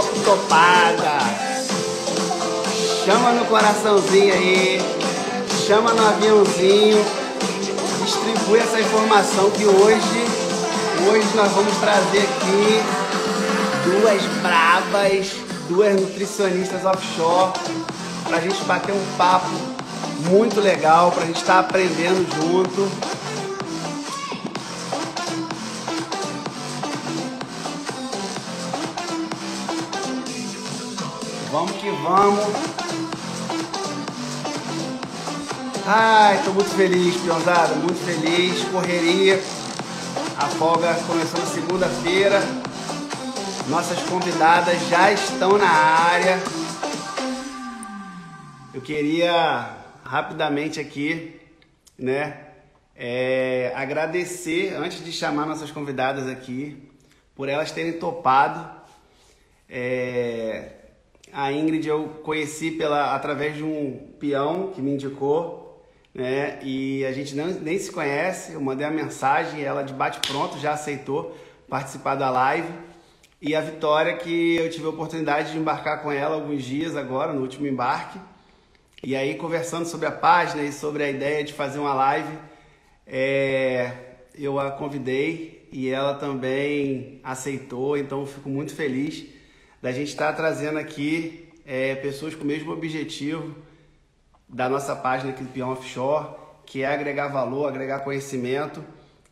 top topada. Chama no coraçãozinho aí, chama no aviãozinho, distribui essa informação que hoje, hoje nós vamos trazer aqui duas brabas, duas nutricionistas offshore, para a gente bater um papo muito legal, para a gente estar tá aprendendo junto. Vamos que vamos. Ai, tô muito feliz, Pionzada, muito feliz. Correria. A folga começou na segunda-feira. Nossas convidadas já estão na área. Eu queria rapidamente aqui, né, é, agradecer, antes de chamar nossas convidadas aqui, por elas terem topado. É, a Ingrid eu conheci pela, através de um peão que me indicou, né? E a gente não, nem se conhece. Eu mandei a mensagem, ela de bate pronto já aceitou participar da live. E a Vitória, que eu tive a oportunidade de embarcar com ela alguns dias agora, no último embarque. E aí, conversando sobre a página e sobre a ideia de fazer uma live, é, eu a convidei e ela também aceitou, então eu fico muito feliz da gente estar tá trazendo aqui é, pessoas com o mesmo objetivo da nossa página aqui do Peão Offshore, que é agregar valor, agregar conhecimento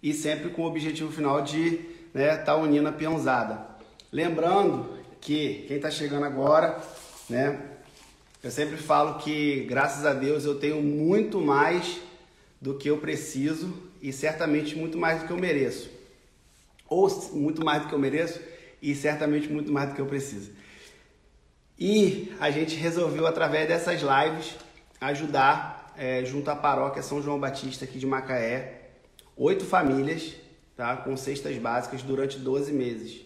e sempre com o objetivo final de estar né, tá unindo a peãozada. Lembrando que quem está chegando agora, né, eu sempre falo que graças a Deus eu tenho muito mais do que eu preciso e certamente muito mais do que eu mereço. Ou muito mais do que eu mereço e certamente muito mais do que eu preciso. E a gente resolveu, através dessas lives, ajudar, é, junto à paróquia São João Batista aqui de Macaé, oito famílias tá, com cestas básicas durante 12 meses.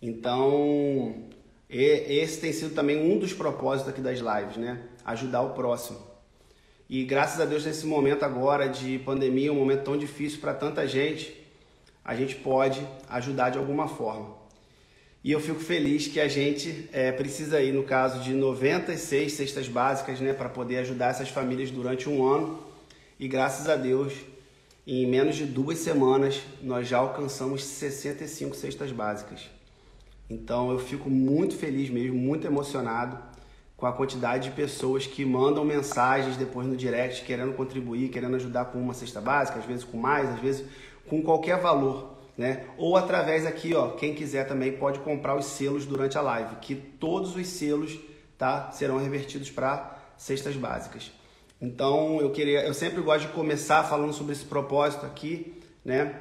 Então, esse tem sido também um dos propósitos aqui das lives, né? Ajudar o próximo. E graças a Deus, nesse momento agora de pandemia, um momento tão difícil para tanta gente, a gente pode ajudar de alguma forma. E eu fico feliz que a gente é, precisa aí, no caso de 96 cestas básicas, né, para poder ajudar essas famílias durante um ano. E graças a Deus, em menos de duas semanas, nós já alcançamos 65 cestas básicas. Então eu fico muito feliz mesmo, muito emocionado com a quantidade de pessoas que mandam mensagens depois no direct querendo contribuir, querendo ajudar com uma cesta básica, às vezes com mais, às vezes com qualquer valor né? Ou através aqui, ó, quem quiser também pode comprar os selos durante a live, que todos os selos, tá, serão revertidos para cestas básicas. Então, eu queria, eu sempre gosto de começar falando sobre esse propósito aqui, né?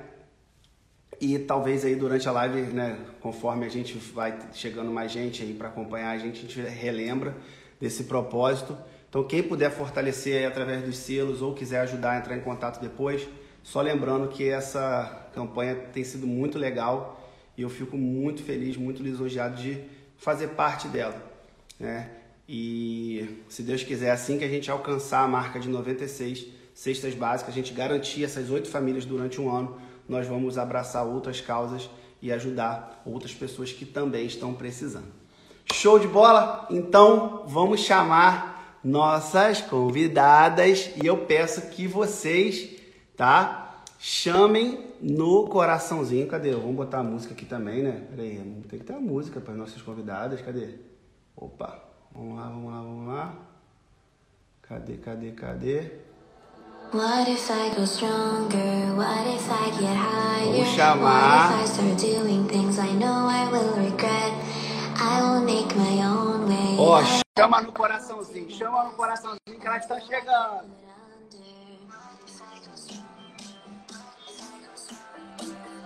E talvez aí durante a live, né, conforme a gente vai chegando mais gente aí para acompanhar a gente, relembra desse propósito. Então, quem puder fortalecer aí através dos selos ou quiser ajudar a entrar em contato depois, só lembrando que essa campanha tem sido muito legal e eu fico muito feliz, muito lisonjeado de fazer parte dela. Né? E se Deus quiser, assim que a gente alcançar a marca de 96 cestas básicas, a gente garantir essas oito famílias durante um ano, nós vamos abraçar outras causas e ajudar outras pessoas que também estão precisando. Show de bola? Então vamos chamar nossas convidadas e eu peço que vocês, tá? Chamem no coraçãozinho. Cadê? Vamos botar a música aqui também, né? Peraí, tem que ter a música para as nossas convidadas. Cadê? Opa! Vamos lá, vamos lá, vamos lá. Cadê, cadê, cadê? What if I go stronger? What if I get higher? Vamos chamar. What if I start doing things I know I will regret? I will make my own way. Ó, oh, chama no coraçãozinho, chama no coraçãozinho que ela está chegando.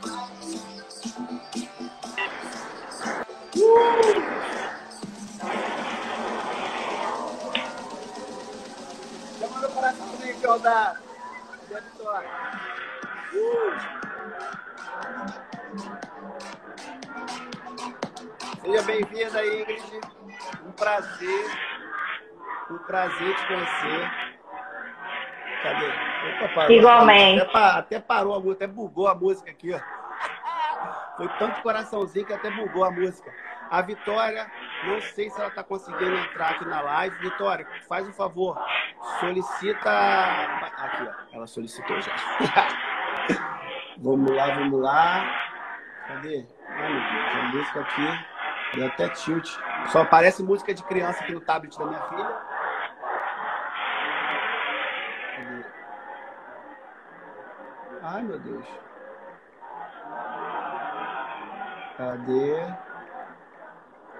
Chama no coraçãozinho, Jordão. Da vitória. Uh! Seja bem-vinda, Ingrid. Um prazer. Um prazer te conhecer. Cadê? Opa, parou. Igualmente. Até, até, parou a música, até bugou a música aqui, ó. Foi tanto coraçãozinho que até bugou a música. A Vitória, não sei se ela está conseguindo entrar aqui na live. Vitória, faz um favor, solicita. Aqui, ó, ela solicitou já. vamos lá, vamos lá. Cadê? Ai, meu Deus, a música aqui. Deu até tilt. Só aparece música de criança aqui no tablet da minha filha. Cadê? Ai, meu Deus. Cadê?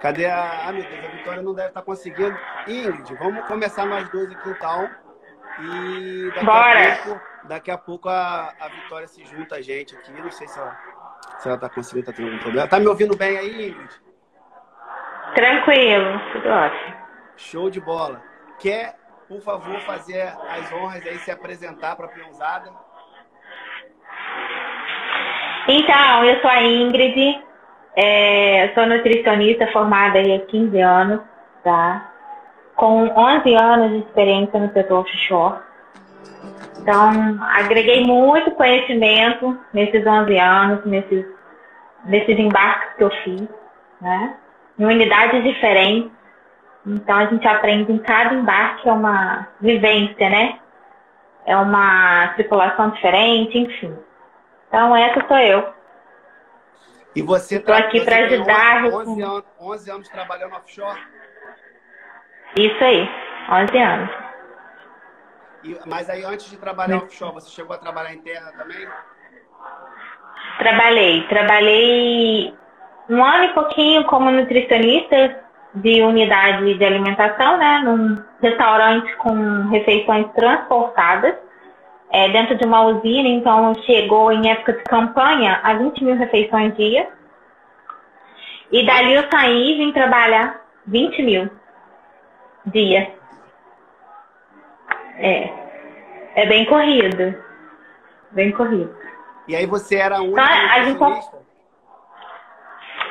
Cadê a. Ah, meu Deus, a Vitória não deve estar conseguindo. Ingrid, vamos começar nós dois aqui então. E daqui Bora. a pouco, daqui a, pouco a, a Vitória se junta a gente aqui. Não sei se ela, se ela tá conseguindo, tá tendo algum problema. Tá me ouvindo bem aí, Ingrid? Tranquilo, tudo ótimo. Show de bola. Quer, por favor, fazer as honras aí, se apresentar para a peãozada? Então, eu sou a Ingrid, é, sou nutricionista formada há 15 anos, tá? Com 11 anos de experiência no setor offshore. Então, agreguei muito conhecimento nesses 11 anos, nesses, nesses embarques que eu fiz, né? Em unidades diferentes. Então, a gente aprende em cada embarque, é uma vivência, né? É uma tripulação diferente, enfim. Então, essa sou eu. E você Estou aqui para ajudar. 11, 11, anos, 11 anos trabalhando offshore? Isso aí, 11 anos. E, mas aí, antes de trabalhar offshore, você chegou a trabalhar em terra também? Trabalhei. Trabalhei um ano e pouquinho como nutricionista de unidade de alimentação, né? Num restaurante com refeições transportadas. É, dentro de uma usina, então chegou em época de campanha a 20 mil refeições dia. E dali eu saí e vim trabalhar 20 mil dia. É. É bem corrido. Bem corrido. E aí você era a única Então, a gente- nutricionista?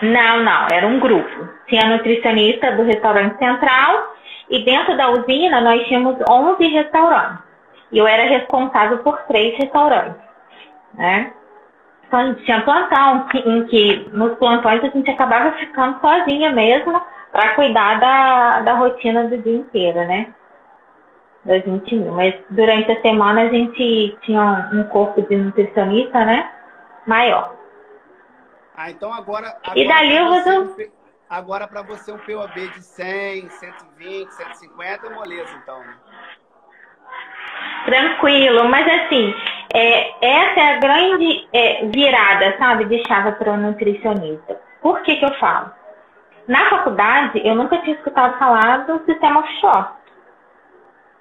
Não, não, era um grupo. Tinha nutricionista do restaurante central e dentro da usina nós tínhamos 11 restaurantes. E eu era responsável por três restaurantes, né? Então a gente tinha plantão, em que nos plantões a gente acabava ficando sozinha mesmo para cuidar da, da rotina do dia inteiro, né? 20 mil. Mas durante a semana a gente tinha um corpo de nutricionista, né? Maior. Ah, então agora. E agora dali pra eu vou Agora, para você, um POB de 100, 120, 150 é moleza, então. né? Tranquilo, mas assim, é, essa é a grande é, virada, sabe, de chave para o nutricionista. Por que, que eu falo? Na faculdade, eu nunca tinha escutado falar do sistema offshore.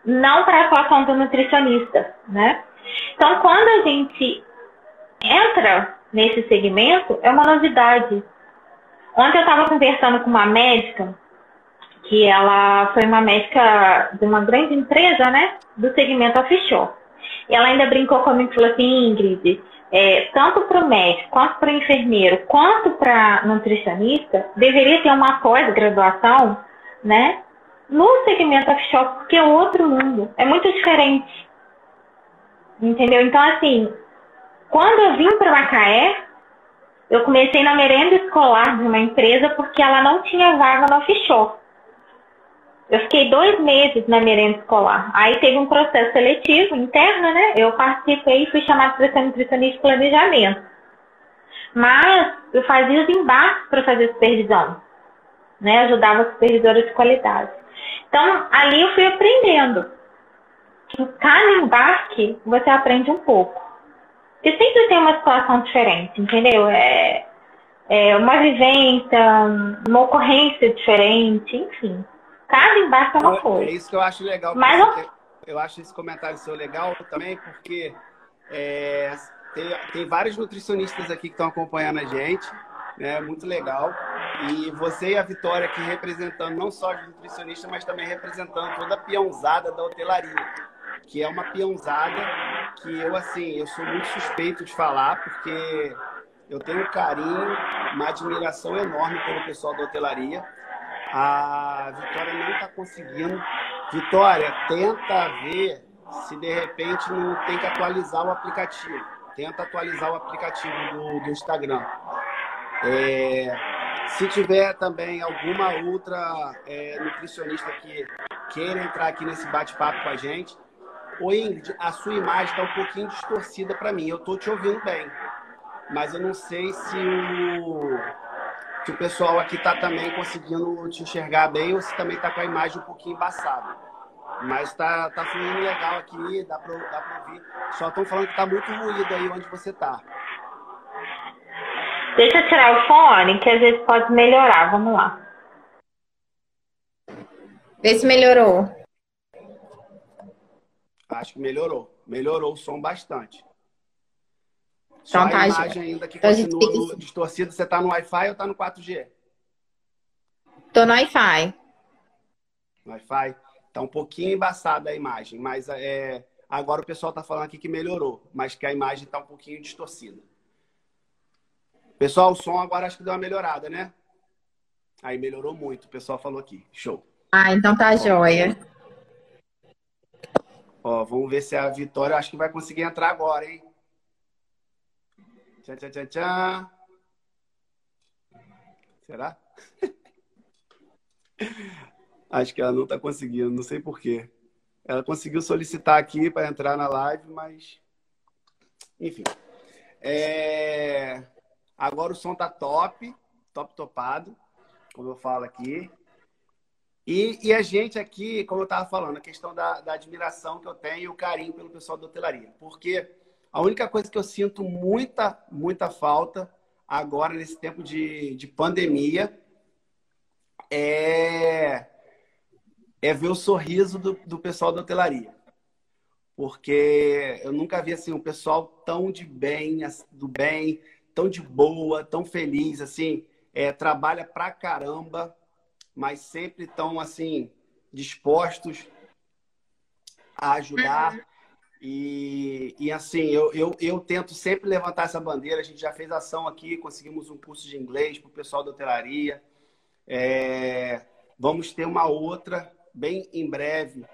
Não para a atuação do nutricionista, né? Então, quando a gente entra nesse segmento, é uma novidade. Ontem eu estava conversando com uma médica que ela foi uma médica de uma grande empresa, né, do segmento offshore. E ela ainda brincou comigo e falou assim, Ingrid, é, tanto para o médico, quanto para o enfermeiro, quanto para nutricionista, deveria ter uma pós-graduação, né, no segmento offshore, porque é outro mundo, é muito diferente. Entendeu? Então, assim, quando eu vim para Macaé, eu comecei na merenda escolar de uma empresa porque ela não tinha vaga no offshore. Eu fiquei dois meses na merenda escolar. Aí teve um processo seletivo interno, né? Eu participei e fui chamada para ser nutricionista de planejamento. Mas eu fazia os embarques para fazer supervisão. Né? Ajudava a supervisora de qualidade. Então, ali eu fui aprendendo. Em cada embarque, você aprende um pouco. Porque sempre tem uma situação diferente, entendeu? É, é uma vivência, uma ocorrência diferente, enfim. Cada embarque é uma É coisa. isso que eu acho legal. Mas eu- eu... acho esse comentário seu legal também, porque é, tem, tem vários nutricionistas aqui que estão acompanhando a gente, né? Muito legal. E você e a Vitória aqui representando não só os nutricionistas, mas também representando toda a peãozada da hotelaria, que é uma peãozada que eu, assim, eu sou muito suspeito de falar, porque eu tenho um carinho, uma admiração enorme pelo pessoal da hotelaria. A Vitória não está conseguindo. Vitória, tenta ver se de repente não tem que atualizar o aplicativo. Tenta atualizar o aplicativo do, do Instagram. É, Se tiver também alguma outra é, nutricionista que queira entrar aqui nesse bate-papo com a gente, Ô Ingrid, a sua imagem está um pouquinho distorcida para mim. Eu estou te ouvindo bem, mas eu não sei se o, se o pessoal aqui está também conseguindo te enxergar bem ou se também está com a imagem um pouquinho embaçada. Mas está tá fluindo legal aqui, dá para ouvir. Só estão falando que está muito ruído aí onde você está. Deixa eu tirar o fone, que às vezes pode melhorar. Vamos lá. Vê se melhorou. Acho que melhorou. Melhorou o som bastante. Só então, a tá, imagem ainda que então, continua gente... distorcida. Você está no Wi-Fi ou está no 4G? Estou no Wi-Fi. Wi-Fi. Está um pouquinho embaçada a imagem, mas é, agora o pessoal está falando aqui que melhorou, mas que a imagem está um pouquinho distorcida. Pessoal, o som agora acho que deu uma melhorada, né? Aí melhorou muito, o pessoal falou aqui. Show. Ah, então tá Ó, joia. Ó, vamos ver se a Vitória acho que vai conseguir entrar agora, hein? Tchau, tchau, tchau, tchau. Será? acho que ela não está conseguindo, não sei porquê. Ela conseguiu solicitar aqui para entrar na live, mas. Enfim. É... Agora o som tá top, top topado, como eu falo aqui. E, e a gente aqui, como eu estava falando, a questão da, da admiração que eu tenho e o carinho pelo pessoal da hotelaria. Porque a única coisa que eu sinto muita, muita falta agora, nesse tempo de, de pandemia, é, é ver o sorriso do, do pessoal da hotelaria. Porque eu nunca vi assim, um pessoal tão de bem, do bem, tão de boa, tão feliz, assim, é, trabalha pra caramba, mas sempre estão assim dispostos a ajudar. E, e assim, eu, eu, eu tento sempre levantar essa bandeira. A gente já fez ação aqui, conseguimos um curso de inglês para o pessoal da hotelaria. É, vamos ter uma outra, bem em breve,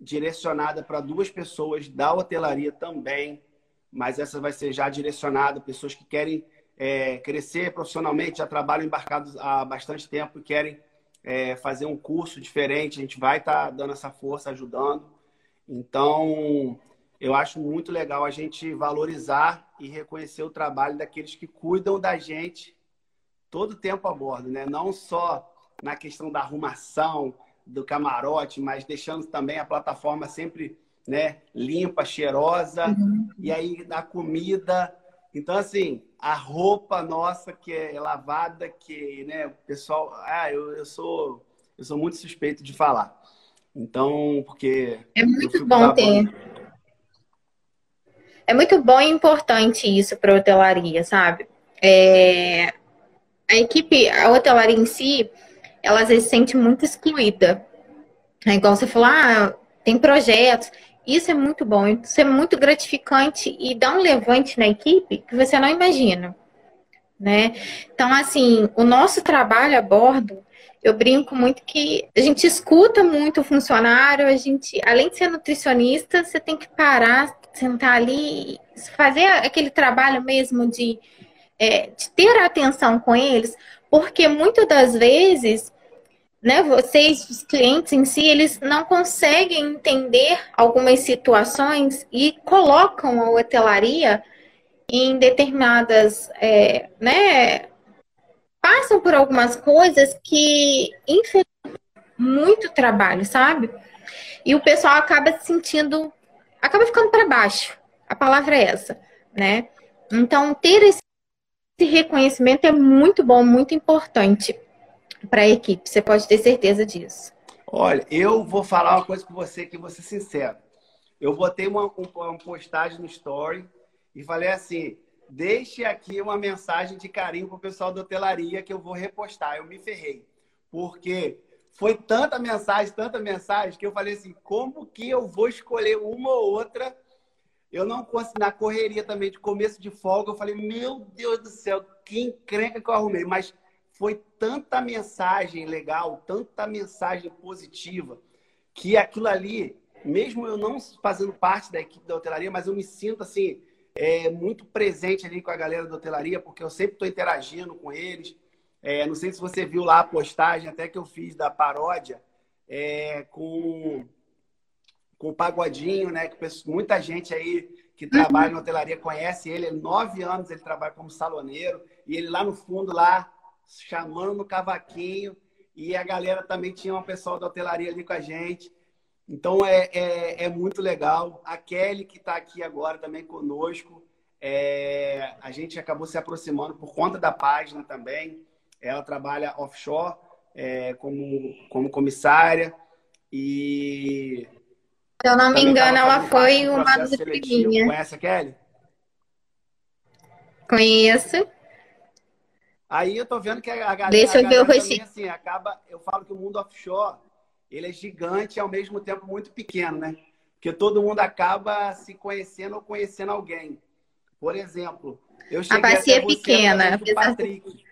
direcionada para duas pessoas da hotelaria também, mas essa vai ser já direcionada pessoas que querem é, crescer profissionalmente, já trabalham embarcados há bastante tempo e querem é, fazer um curso diferente, a gente vai estar tá dando essa força, ajudando. Então, eu acho muito legal a gente valorizar e reconhecer o trabalho daqueles que cuidam da gente todo o tempo a bordo, né? Não só na questão da arrumação, do camarote, mas deixando também a plataforma sempre né, limpa, cheirosa, uhum. e aí da comida. Então, assim, a roupa nossa que é lavada, que, né, o pessoal, ah, eu, eu sou eu sou muito suspeito de falar. Então, porque é muito bom ter. É muito bom e importante isso para a hotelaria, sabe? É... A equipe, a hotelaria em si, ela às vezes se sente muito excluída. É igual você falou, ah, tem projetos. Isso é muito bom, isso é muito gratificante e dá um levante na equipe que você não imagina, né? Então, assim, o nosso trabalho a bordo, eu brinco muito que a gente escuta muito o funcionário, a gente, além de ser nutricionista, você tem que parar, sentar ali, fazer aquele trabalho mesmo de, é, de ter atenção com eles, porque muitas das vezes né, vocês, os clientes em si, eles não conseguem entender algumas situações e colocam a hotelaria em determinadas, é, né, passam por algumas coisas que, infelizmente, muito trabalho, sabe? E o pessoal acaba se sentindo, acaba ficando para baixo. A palavra é essa, né? Então, ter esse reconhecimento é muito bom, muito importante para a equipe. Você pode ter certeza disso. Olha, eu vou falar uma coisa com você que ser sincero. Eu botei uma, uma postagem no story e falei assim: deixe aqui uma mensagem de carinho para o pessoal da hotelaria que eu vou repostar. Eu me ferrei. Porque foi tanta mensagem, tanta mensagem, que eu falei assim: como que eu vou escolher uma ou outra? Eu não consegui, na correria também de começo de folga, eu falei: meu Deus do céu, que encrenca que eu arrumei. Mas foi tanta mensagem legal, tanta mensagem positiva, que aquilo ali, mesmo eu não fazendo parte da equipe da hotelaria, mas eu me sinto assim, é, muito presente ali com a galera da hotelaria, porque eu sempre estou interagindo com eles. É, não sei se você viu lá a postagem, até que eu fiz da paródia, é, com, com o Pagodinho, né? Que muita gente aí que trabalha na hotelaria conhece ele. Nove anos ele trabalha como saloneiro. E ele lá no fundo, lá, chamando no cavaquinho. E a galera também tinha um pessoal da hotelaria ali com a gente. Então é, é, é muito legal. A Kelly, que está aqui agora também conosco, é, a gente acabou se aproximando por conta da página também. Ela trabalha offshore é, como, como comissária e. Se eu não me engano, ela foi uma das briguinhas. Conhece a Kelly? Conheço. Aí eu tô vendo que a galera, Deixa eu ver o também, assim, acaba, eu falo que o mundo offshore, ele é gigante e ao mesmo tempo muito pequeno, né? Porque todo mundo acaba se conhecendo ou conhecendo alguém. Por exemplo, eu cheguei a bacia é pequena, Patrick.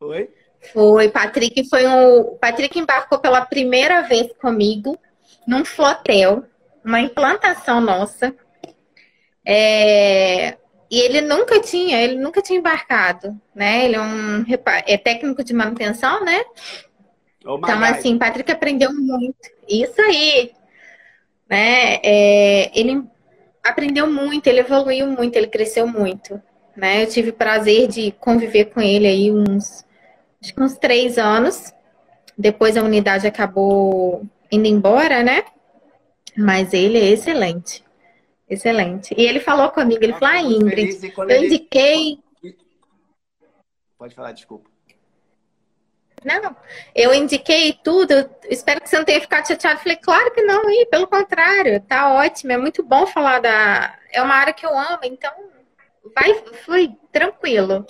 Oi? Foi, Patrick foi um. Patrick embarcou pela primeira vez comigo num flotel, uma implantação nossa. É, e ele nunca tinha, ele nunca tinha embarcado, né? Ele é um é técnico de manutenção, né? Oh então, assim, Patrick aprendeu muito. Isso aí. Né? É, ele aprendeu muito, ele evoluiu muito, ele cresceu muito. Né? Eu tive o prazer de conviver com ele aí uns, acho que uns três anos. Depois a unidade acabou indo embora, né? Mas ele é excelente. Excelente. E ele falou comigo, ele falou, ah, Ingrid, eu ele... indiquei. Pode falar, desculpa. Não, eu indiquei tudo. Espero que você não tenha ficado chateado. Falei, claro que não, e pelo contrário, tá ótimo. É muito bom falar da. É uma área que eu amo, então vai, foi tranquilo.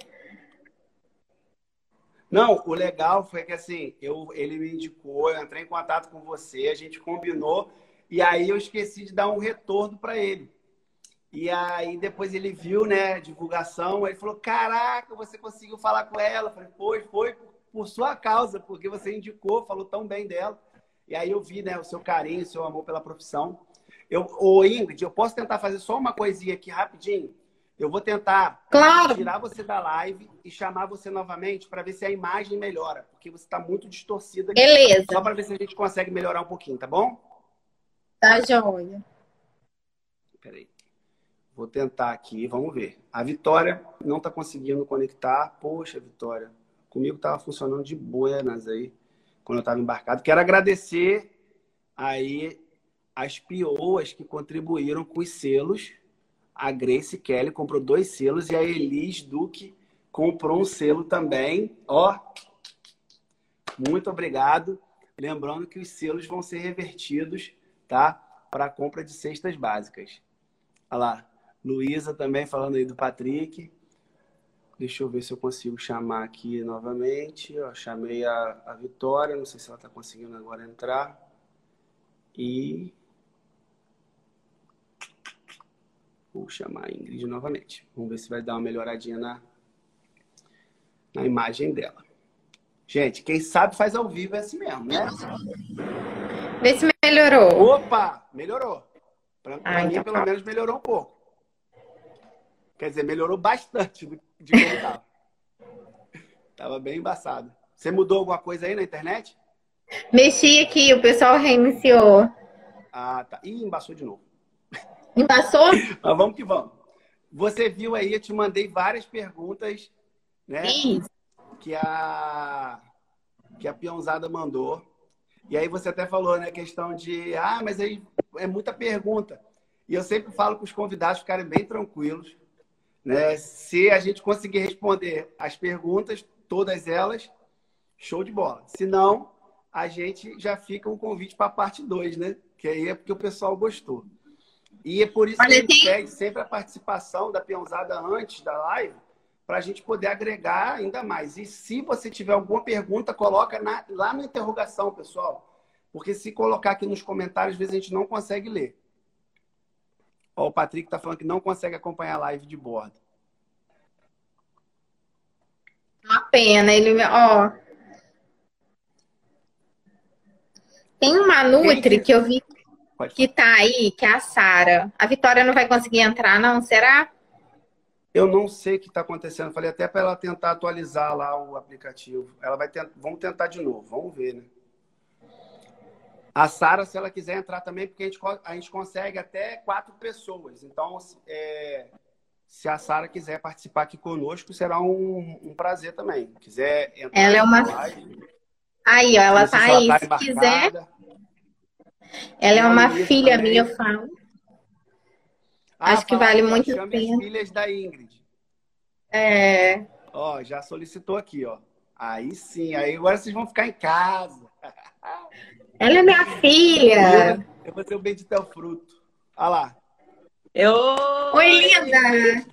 Não, o legal foi que assim, eu, ele me indicou, eu entrei em contato com você, a gente combinou e aí eu esqueci de dar um retorno para ele. E aí depois ele viu, né, divulgação, ele falou: "Caraca, você conseguiu falar com ela?" Eu falei: "Foi, foi por, por sua causa, porque você indicou, falou tão bem dela". E aí eu vi, né, o seu carinho, o seu amor pela profissão. Eu, ô Ingrid, eu posso tentar fazer só uma coisinha aqui rapidinho? Eu vou tentar claro. tirar você da live e chamar você novamente para ver se a imagem melhora, porque você está muito distorcida aqui. Beleza. Só para ver se a gente consegue melhorar um pouquinho, tá bom? Tá joia. Peraí. Vou tentar aqui, vamos ver. A Vitória não está conseguindo conectar. Poxa, Vitória, comigo estava funcionando de buenas aí, quando eu estava embarcado. Quero agradecer aí as pioas que contribuíram com os selos. A Grace Kelly comprou dois selos e a Elis Duque comprou um selo também. Ó, muito obrigado. Lembrando que os selos vão ser revertidos tá? Para compra de cestas básicas. Olha lá, Luísa também falando aí do Patrick. Deixa eu ver se eu consigo chamar aqui novamente. Eu chamei a, a Vitória, não sei se ela está conseguindo agora entrar. E. Vou chamar a Ingrid novamente. Vamos ver se vai dar uma melhoradinha na, na imagem dela. Gente, quem sabe faz ao vivo é assim mesmo, né? Vê se melhorou. Opa, melhorou. Para ah, mim, então pelo tá. menos, melhorou um pouco. Quer dizer, melhorou bastante de como estava. tava bem embaçado. Você mudou alguma coisa aí na internet? Mexi aqui, o pessoal reiniciou. Ah, tá. Ih, embaçou de novo. Embaçou? Mas vamos que vamos. Você viu aí, eu te mandei várias perguntas, né? Isso. Que a, que a peãozada mandou. E aí você até falou, né, questão de, ah, mas aí é muita pergunta. E eu sempre falo para os convidados ficarem bem tranquilos, né? Se a gente conseguir responder as perguntas, todas elas, show de bola. Se não, a gente já fica um convite para a parte 2, né? Que aí é porque o pessoal gostou. E é por isso Olha, que a gente tem... pede sempre a participação da peãozada antes da live, para a gente poder agregar ainda mais. E se você tiver alguma pergunta, coloca na, lá na interrogação, pessoal. Porque se colocar aqui nos comentários, às vezes a gente não consegue ler. Ó, o Patrick está falando que não consegue acompanhar a live de bordo. Uma pena, ele. Ó. Tem uma Nutri que eu vi que tá aí, que é a Sara. A Vitória não vai conseguir entrar, não? Será? Eu não sei o que está acontecendo. Falei até para ela tentar atualizar lá o aplicativo. Ela vai tentar. Vamos tentar de novo. Vamos ver, né? A Sara, se ela quiser entrar também, porque a gente, a gente consegue até quatro pessoas. Então, é, se a Sara quiser participar aqui conosco, será um, um prazer também. Quiser entrar ela é uma live, Aí, ó, ela tá aí. Tá se quiser. Ela é uma filha também. minha, eu falo. Ah, Acho que vale muito a pena. filhas da Ingrid. É. Ó, já solicitou aqui, ó. Aí sim, aí agora vocês vão ficar em casa. Ela é minha filha. Eu vou ser o bendito é o fruto. Olha lá. Eu... Oi, linda!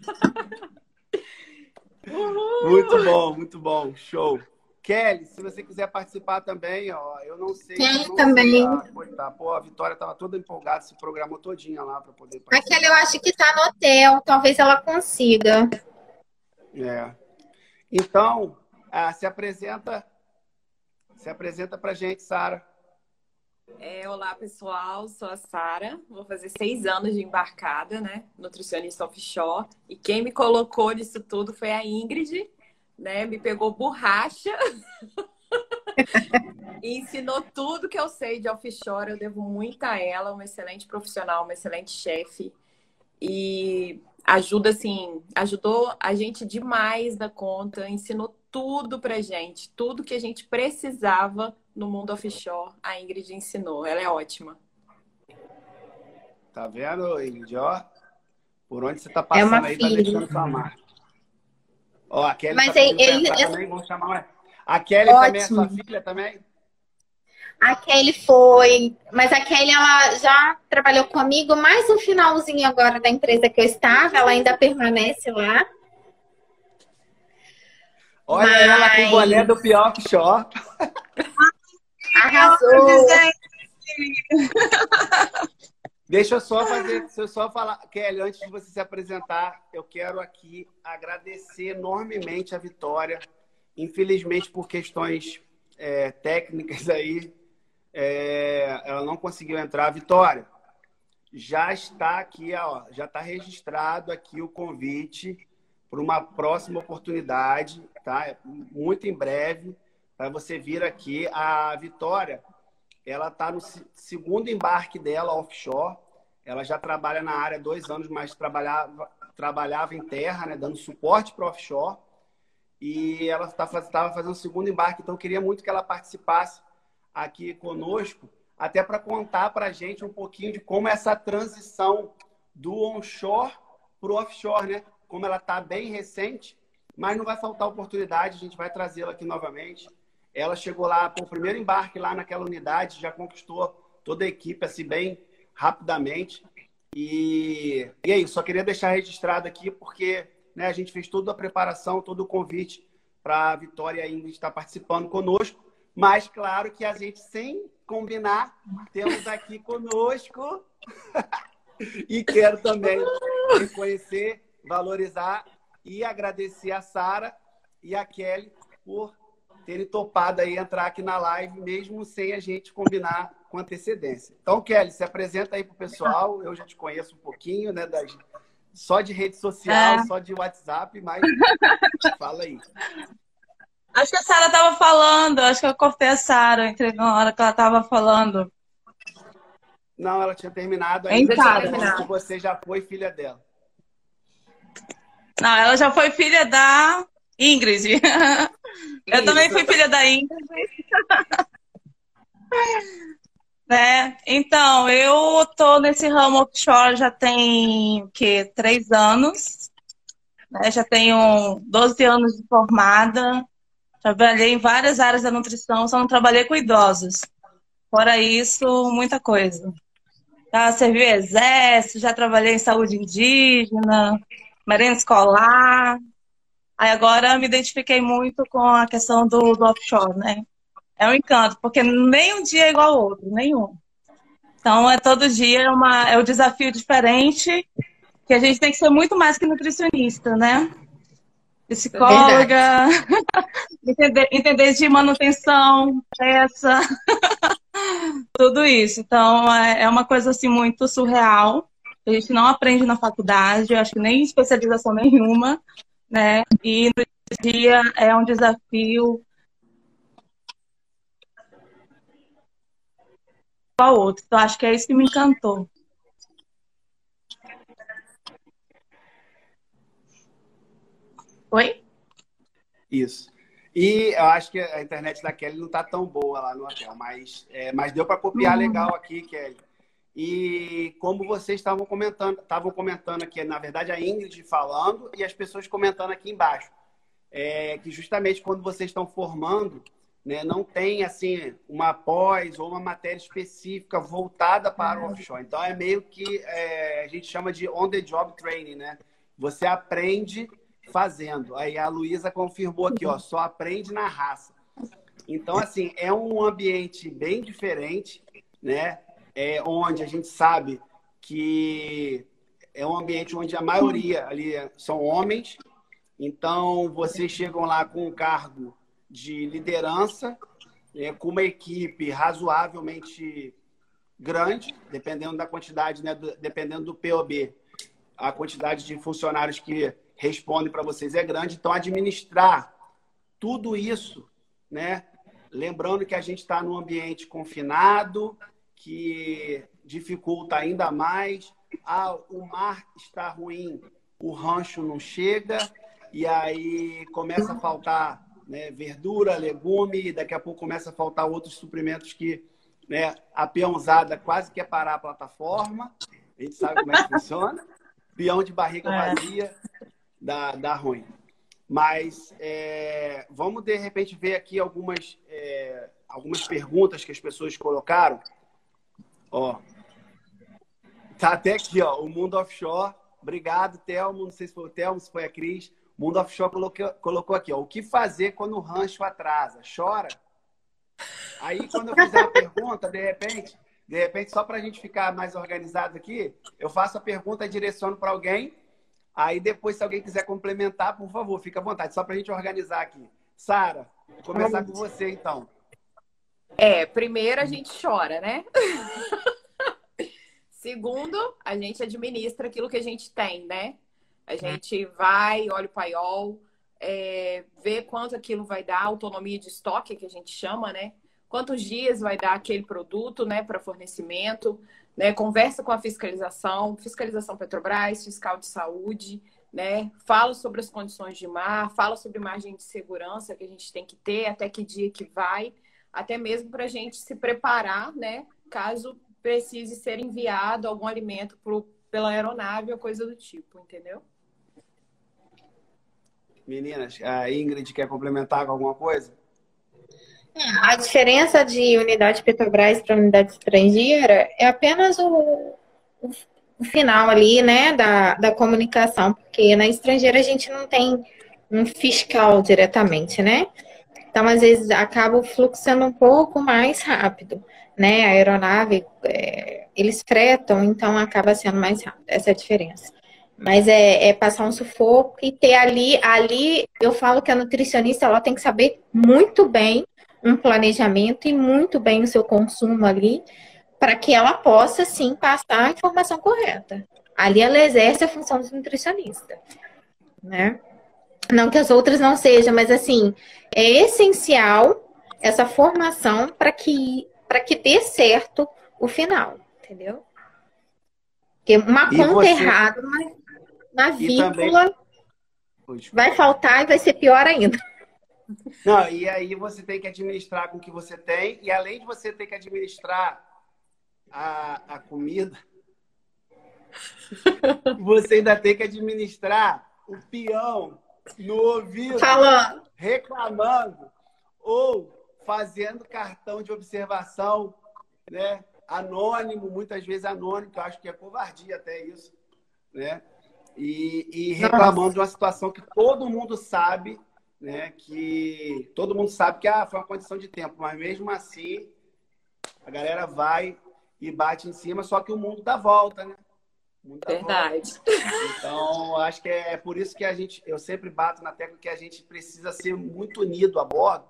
muito bom, muito bom. Show. Kelly, se você quiser participar também, ó, eu não sei. Kelly também. tá. Pô, a Vitória estava toda empolgada, se programou todinha lá para poder participar. A Kelly eu acho que está no hotel, talvez ela consiga. É. Então, ah, se apresenta, se apresenta para gente, Sara. É, olá, pessoal. Sou a Sara. Vou fazer seis anos de embarcada, né? Nutricionista offshore. E quem me colocou nisso tudo foi a Ingrid né? Me pegou borracha e ensinou tudo que eu sei de offshore. Eu devo muito a ela, uma excelente profissional, uma excelente chefe. E ajuda, assim, ajudou a gente demais da conta, ensinou tudo pra gente, tudo que a gente precisava no mundo offshore, a Ingrid ensinou.Ela é ótima. Tá vendo, Ingrid? Ó, por onde você tá passando é aí, tá filha. tá deixando sua marca. Ó, a Kelly Mas tá ele, ele também, vamos chamar mais. A Kelly Ótimo. também é sua filha também? A Kelly foi, mas a Kelly ela já trabalhou comigo mais no finalzinho agora da empresa que eu estava, ela ainda permanece lá. Olha mas... ela com o boné do Pior Show. Arrasou. Deixa eu só fazer, deixa eu só falar, Kelly, antes de você se apresentar, eu quero aqui agradecer enormemente a Vitória. Infelizmente, por questões é, técnicas aí, é, ela não conseguiu entrar. Vitória, já está aqui, ó, já está registrado aqui o convite para uma próxima oportunidade, tá? Muito em breve, para você vir aqui. A Vitória, ela está no segundo embarque dela offshore. Ela já trabalha na área há dois anos, mas trabalhava, trabalhava em terra, né, dando suporte para offshore. E ela estava fazendo o segundo embarque, então queria muito que ela participasse aqui conosco, até para contar para a gente um pouquinho de como essa transição do onshore para o offshore, né? Como ela está bem recente, mas não vai faltar oportunidade, a gente vai trazê-la aqui novamente. Ela chegou lá, o primeiro embarque lá naquela unidade, já conquistou toda a equipe, assim, bem rapidamente. E, e é isso, só queria deixar registrado aqui, porque né, a gente fez toda a preparação, todo o convite para a Vitória ainda estar participando conosco. Mas, claro que a gente, sem combinar, temos aqui conosco. e quero também reconhecer, valorizar e agradecer a Sara e a Kelly por terem topado aí entrar aqui na live, mesmo sem a gente combinar com antecedência. Então, Kelly, se apresenta aí pro pessoal. Eu já te conheço um pouquinho, né? Das, só de rede social, é. só de WhatsApp, mas fala aí. Acho que a Sara estava falando, acho que eu cortei a Sara na hora que ela estava falando. Não, ela tinha terminado ainda. Terminado. Você já foi filha dela. Não, ela já foi filha da Ingrid. Eu Isso. também fui filha da Ingrid. né? Então, eu tô nesse ramo offshore já tem o quê? Três anos. Né? Já tenho 12 anos de formada. Trabalhei em várias áreas da nutrição, só não trabalhei com idosos. Fora isso, muita coisa. Já servi exército, já trabalhei em saúde indígena, merenda escolar, Aí agora me identifiquei muito com a questão do, do offshore, né? É um encanto, porque nem um dia é igual ao outro, nenhum. Então é todo dia uma, é um desafio diferente, que a gente tem que ser muito mais que nutricionista, né? Psicóloga, entender, entender de manutenção, peça, tudo isso. Então é, é uma coisa assim muito surreal. a gente não aprende na faculdade, eu acho que nem especialização nenhuma, né? E no dia é um desafio ao outro. Então, acho que é isso que me encantou. Oi? Isso. E eu acho que a internet da Kelly não está tão boa lá no hotel, mas, é, mas deu para copiar uhum. legal aqui, Kelly. E como vocês estavam comentando, estavam comentando aqui, na verdade a Ingrid falando e as pessoas comentando aqui embaixo, é, que justamente quando vocês estão formando, né, não tem assim uma pós ou uma matéria específica voltada para o offshore. Então é meio que é, a gente chama de on the job training, né? Você aprende fazendo. Aí a Luísa confirmou aqui, ó, só aprende na raça. Então assim é um ambiente bem diferente, né? É, onde a gente sabe que é um ambiente onde a maioria ali são homens. Então, vocês chegam lá com um cargo de liderança, é, com uma equipe razoavelmente grande, dependendo da quantidade, né, do, dependendo do POB. A quantidade de funcionários que respondem para vocês é grande. Então, administrar tudo isso, né? Lembrando que a gente está num ambiente confinado, que dificulta ainda mais. Ah, o mar está ruim, o rancho não chega, e aí começa a faltar né, verdura, legume, e daqui a pouco começa a faltar outros suprimentos que né, a peãozada quase quer parar a plataforma. A gente sabe como é que funciona. Peão de barriga é. vazia dá, dá ruim. Mas é, vamos, de repente, ver aqui algumas, é, algumas perguntas que as pessoas colocaram. Ó. Tá até aqui, ó. O Mundo Offshore. Obrigado, Telmo. Não sei se foi o Telmo, se foi a Cris. O Mundo Offshore colocou, colocou aqui, ó. O que fazer quando o rancho atrasa? Chora? Aí, quando eu fizer a pergunta, de repente, de repente, só para a gente ficar mais organizado aqui, eu faço a pergunta direciono para alguém. Aí depois, se alguém quiser complementar, por favor, fica à vontade, só para a gente organizar aqui. Sara, vou começar com você então. É, primeiro a gente chora, né? Segundo, a gente administra aquilo que a gente tem, né? A gente vai, olha o paiol, é, vê quanto aquilo vai dar, autonomia de estoque, que a gente chama, né? Quantos dias vai dar aquele produto, né, para fornecimento, né? Conversa com a fiscalização, fiscalização Petrobras, fiscal de saúde, né? Fala sobre as condições de mar, fala sobre margem de segurança que a gente tem que ter, até que dia que vai até mesmo para a gente se preparar, né? Caso precise ser enviado algum alimento pro, pela aeronave ou coisa do tipo, entendeu? Meninas, a Ingrid quer complementar com alguma coisa? É, a diferença de unidade Petrobras para unidade estrangeira é apenas o, o, o, final ali, né, da, da comunicação, porque na estrangeira a gente não tem um fiscal diretamente, né? Então, às vezes, acaba o fluxo sendo um pouco mais rápido, né? A aeronave, é, eles fretam, então acaba sendo mais rápido. Essa é a diferença. Mas é, é, passar um sufoco e ter ali, ali, eu falo que a nutricionista, ela tem que saber muito bem um planejamento e muito bem o seu consumo ali, para que ela possa, sim, passar a informação correta. Ali ela exerce a função de nutricionista, né? Não que as outras não sejam, mas assim, é essencial essa formação para que, para que dê certo o final, entendeu? Porque uma e conta você... errada na, vírgula também... vai faltar e vai ser pior ainda. Não, e aí você tem que administrar com o que você tem, e além de você ter que administrar a, a comida, você ainda tem que administrar o peão no ouvido, reclamando ou fazendo cartão de observação, né? Anônimo, muitas vezes anônimo, que eu acho que é covardia até isso, né? E, e reclamando Nossa. de uma situação que todo mundo sabe, né? Que todo mundo sabe que ah, foi uma condição de tempo, mas mesmo assim a galera vai e bate em cima, só que o mundo dá volta, né? Muita Verdade. Então, acho que é por isso que a gente, eu sempre bato na tecla que a gente precisa ser muito unido a bordo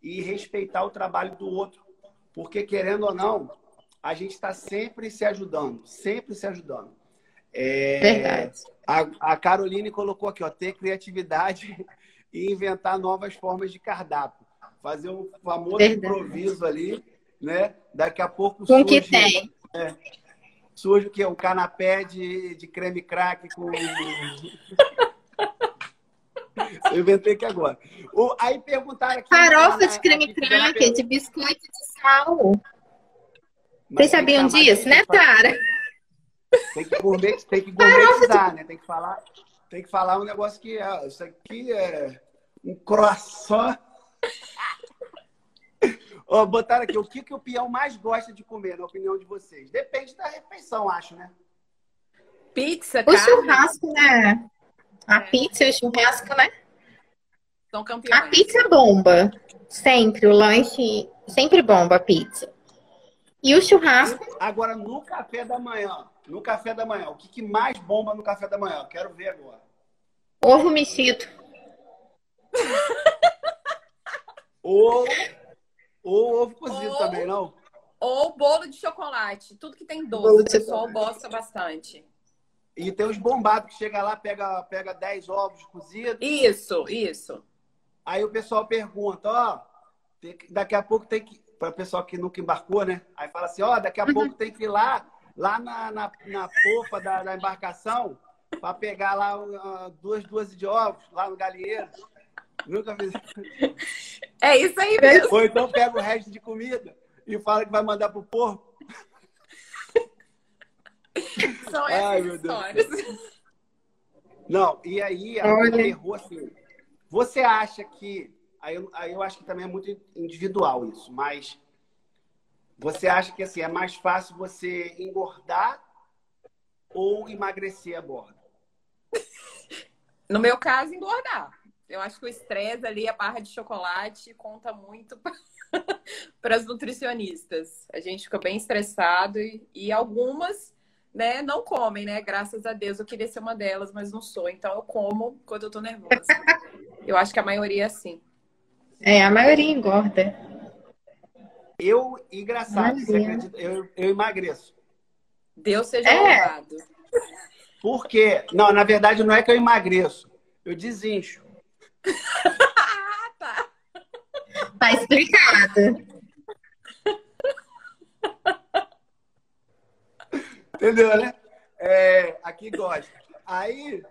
e respeitar o trabalho do outro. Porque, querendo ou não, a gente está sempre se ajudando, sempre se ajudando. É, Verdade. A, a Caroline colocou aqui, ó, ter criatividade e inventar novas formas de cardápio. Fazer um famoso Verdade. improviso ali, né? Daqui a pouco Com o que surge, tem. Surge o quê? Um canapé de, de creme crack com. Eu inventei aqui agora. O- aí perguntaram aqui. Farofa na- de creme crack, de biscoito de sal. mas Vocês sabiam disso, né, Tara? Tem que, gourmet, tem que gourmetizar, né? Tem que falar, tem que falar um negócio que ah, isso aqui é um croissant. Ó, botaram aqui, o que, que o peão mais gosta de comer, na opinião de vocês? Depende da refeição, acho, né? Pizza, O carne, churrasco, né? A pizza e o churrasco, né? são A campeões. pizza bomba. Sempre. O lanche sempre bomba a pizza. E o churrasco, Agora, no café da manhã, no café da manhã, o que, que mais bomba no café da manhã? Quero ver agora. ovo mexido. Ou, ou ovo cozido Ou- também, não? Ou bolo de chocolate. Tudo que tem doce. Bolo O pessoal gosta bastante. E tem os bombados que chega lá, pega, pega 10 ovos cozidos. Isso, isso. Aí o pessoal pergunta, ó, daqui a pouco tem que. Para o pessoal que nunca embarcou, né? Aí fala assim, ó, daqui a pouco tem que ir lá, lá na, na, na popa da, da embarcação, para pegar lá ah, duas duas de ovos, lá no galinheiro. Nunca fiz. É isso aí mesmo. Ou então pega o resto de comida e fala que vai mandar pro porco. São Ai, essas meu Deus. histórias. Não, e aí a Olha. Errou assim. Você acha que. Aí eu, aí eu acho que também é muito individual isso, mas você acha que assim, é mais fácil você engordar ou emagrecer a bordo? No meu caso, engordar. Eu acho que o estresse ali, a barra de chocolate, conta muito para as nutricionistas. A gente fica bem estressado e, e algumas né, não comem, né? Graças a Deus eu queria ser uma delas, mas não sou. Então eu como quando eu tô nervosa. Eu acho que a maioria é assim. É, a maioria engorda. Eu, engraçado, você acredita? Eu, eu emagreço. Deus seja É. louvado. Por quê? Não, na verdade não é que eu emagreço. Eu desincho. Tá. Tá explicado. Entendeu, né? É, aqui gosta. Aí,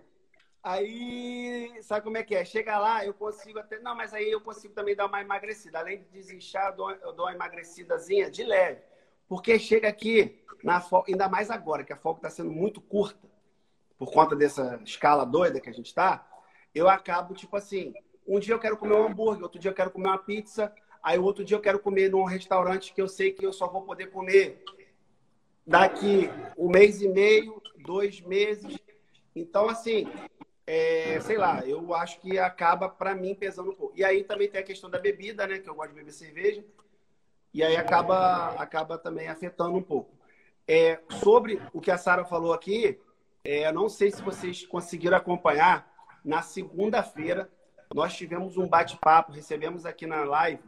aí, sabe como é que é? Chega lá, eu consigo até. Não, mas aí eu consigo também dar uma emagrecida. Além de desinchar, eu dou, eu dou uma emagrecidazinha de leve. Porque chega aqui, na fo- ainda mais agora, que a folga está sendo muito curta, por conta dessa escala doida que a gente está, eu acabo, tipo assim, um dia eu quero comer um hambúrguer, outro dia eu quero comer uma pizza, aí outro dia eu quero comer num restaurante que eu sei que eu só vou poder comer daqui um mês e meio, dois meses. Então, assim, é, sei lá, eu acho que acaba, para mim, pesando um pouco. E aí também tem a questão da bebida, né? Que eu gosto de beber cerveja. E aí acaba, acaba também afetando um pouco. É, sobre o que a Sara falou aqui, é, eu não sei se vocês conseguiram acompanhar. Na segunda-feira, nós tivemos um bate-papo, recebemos aqui na live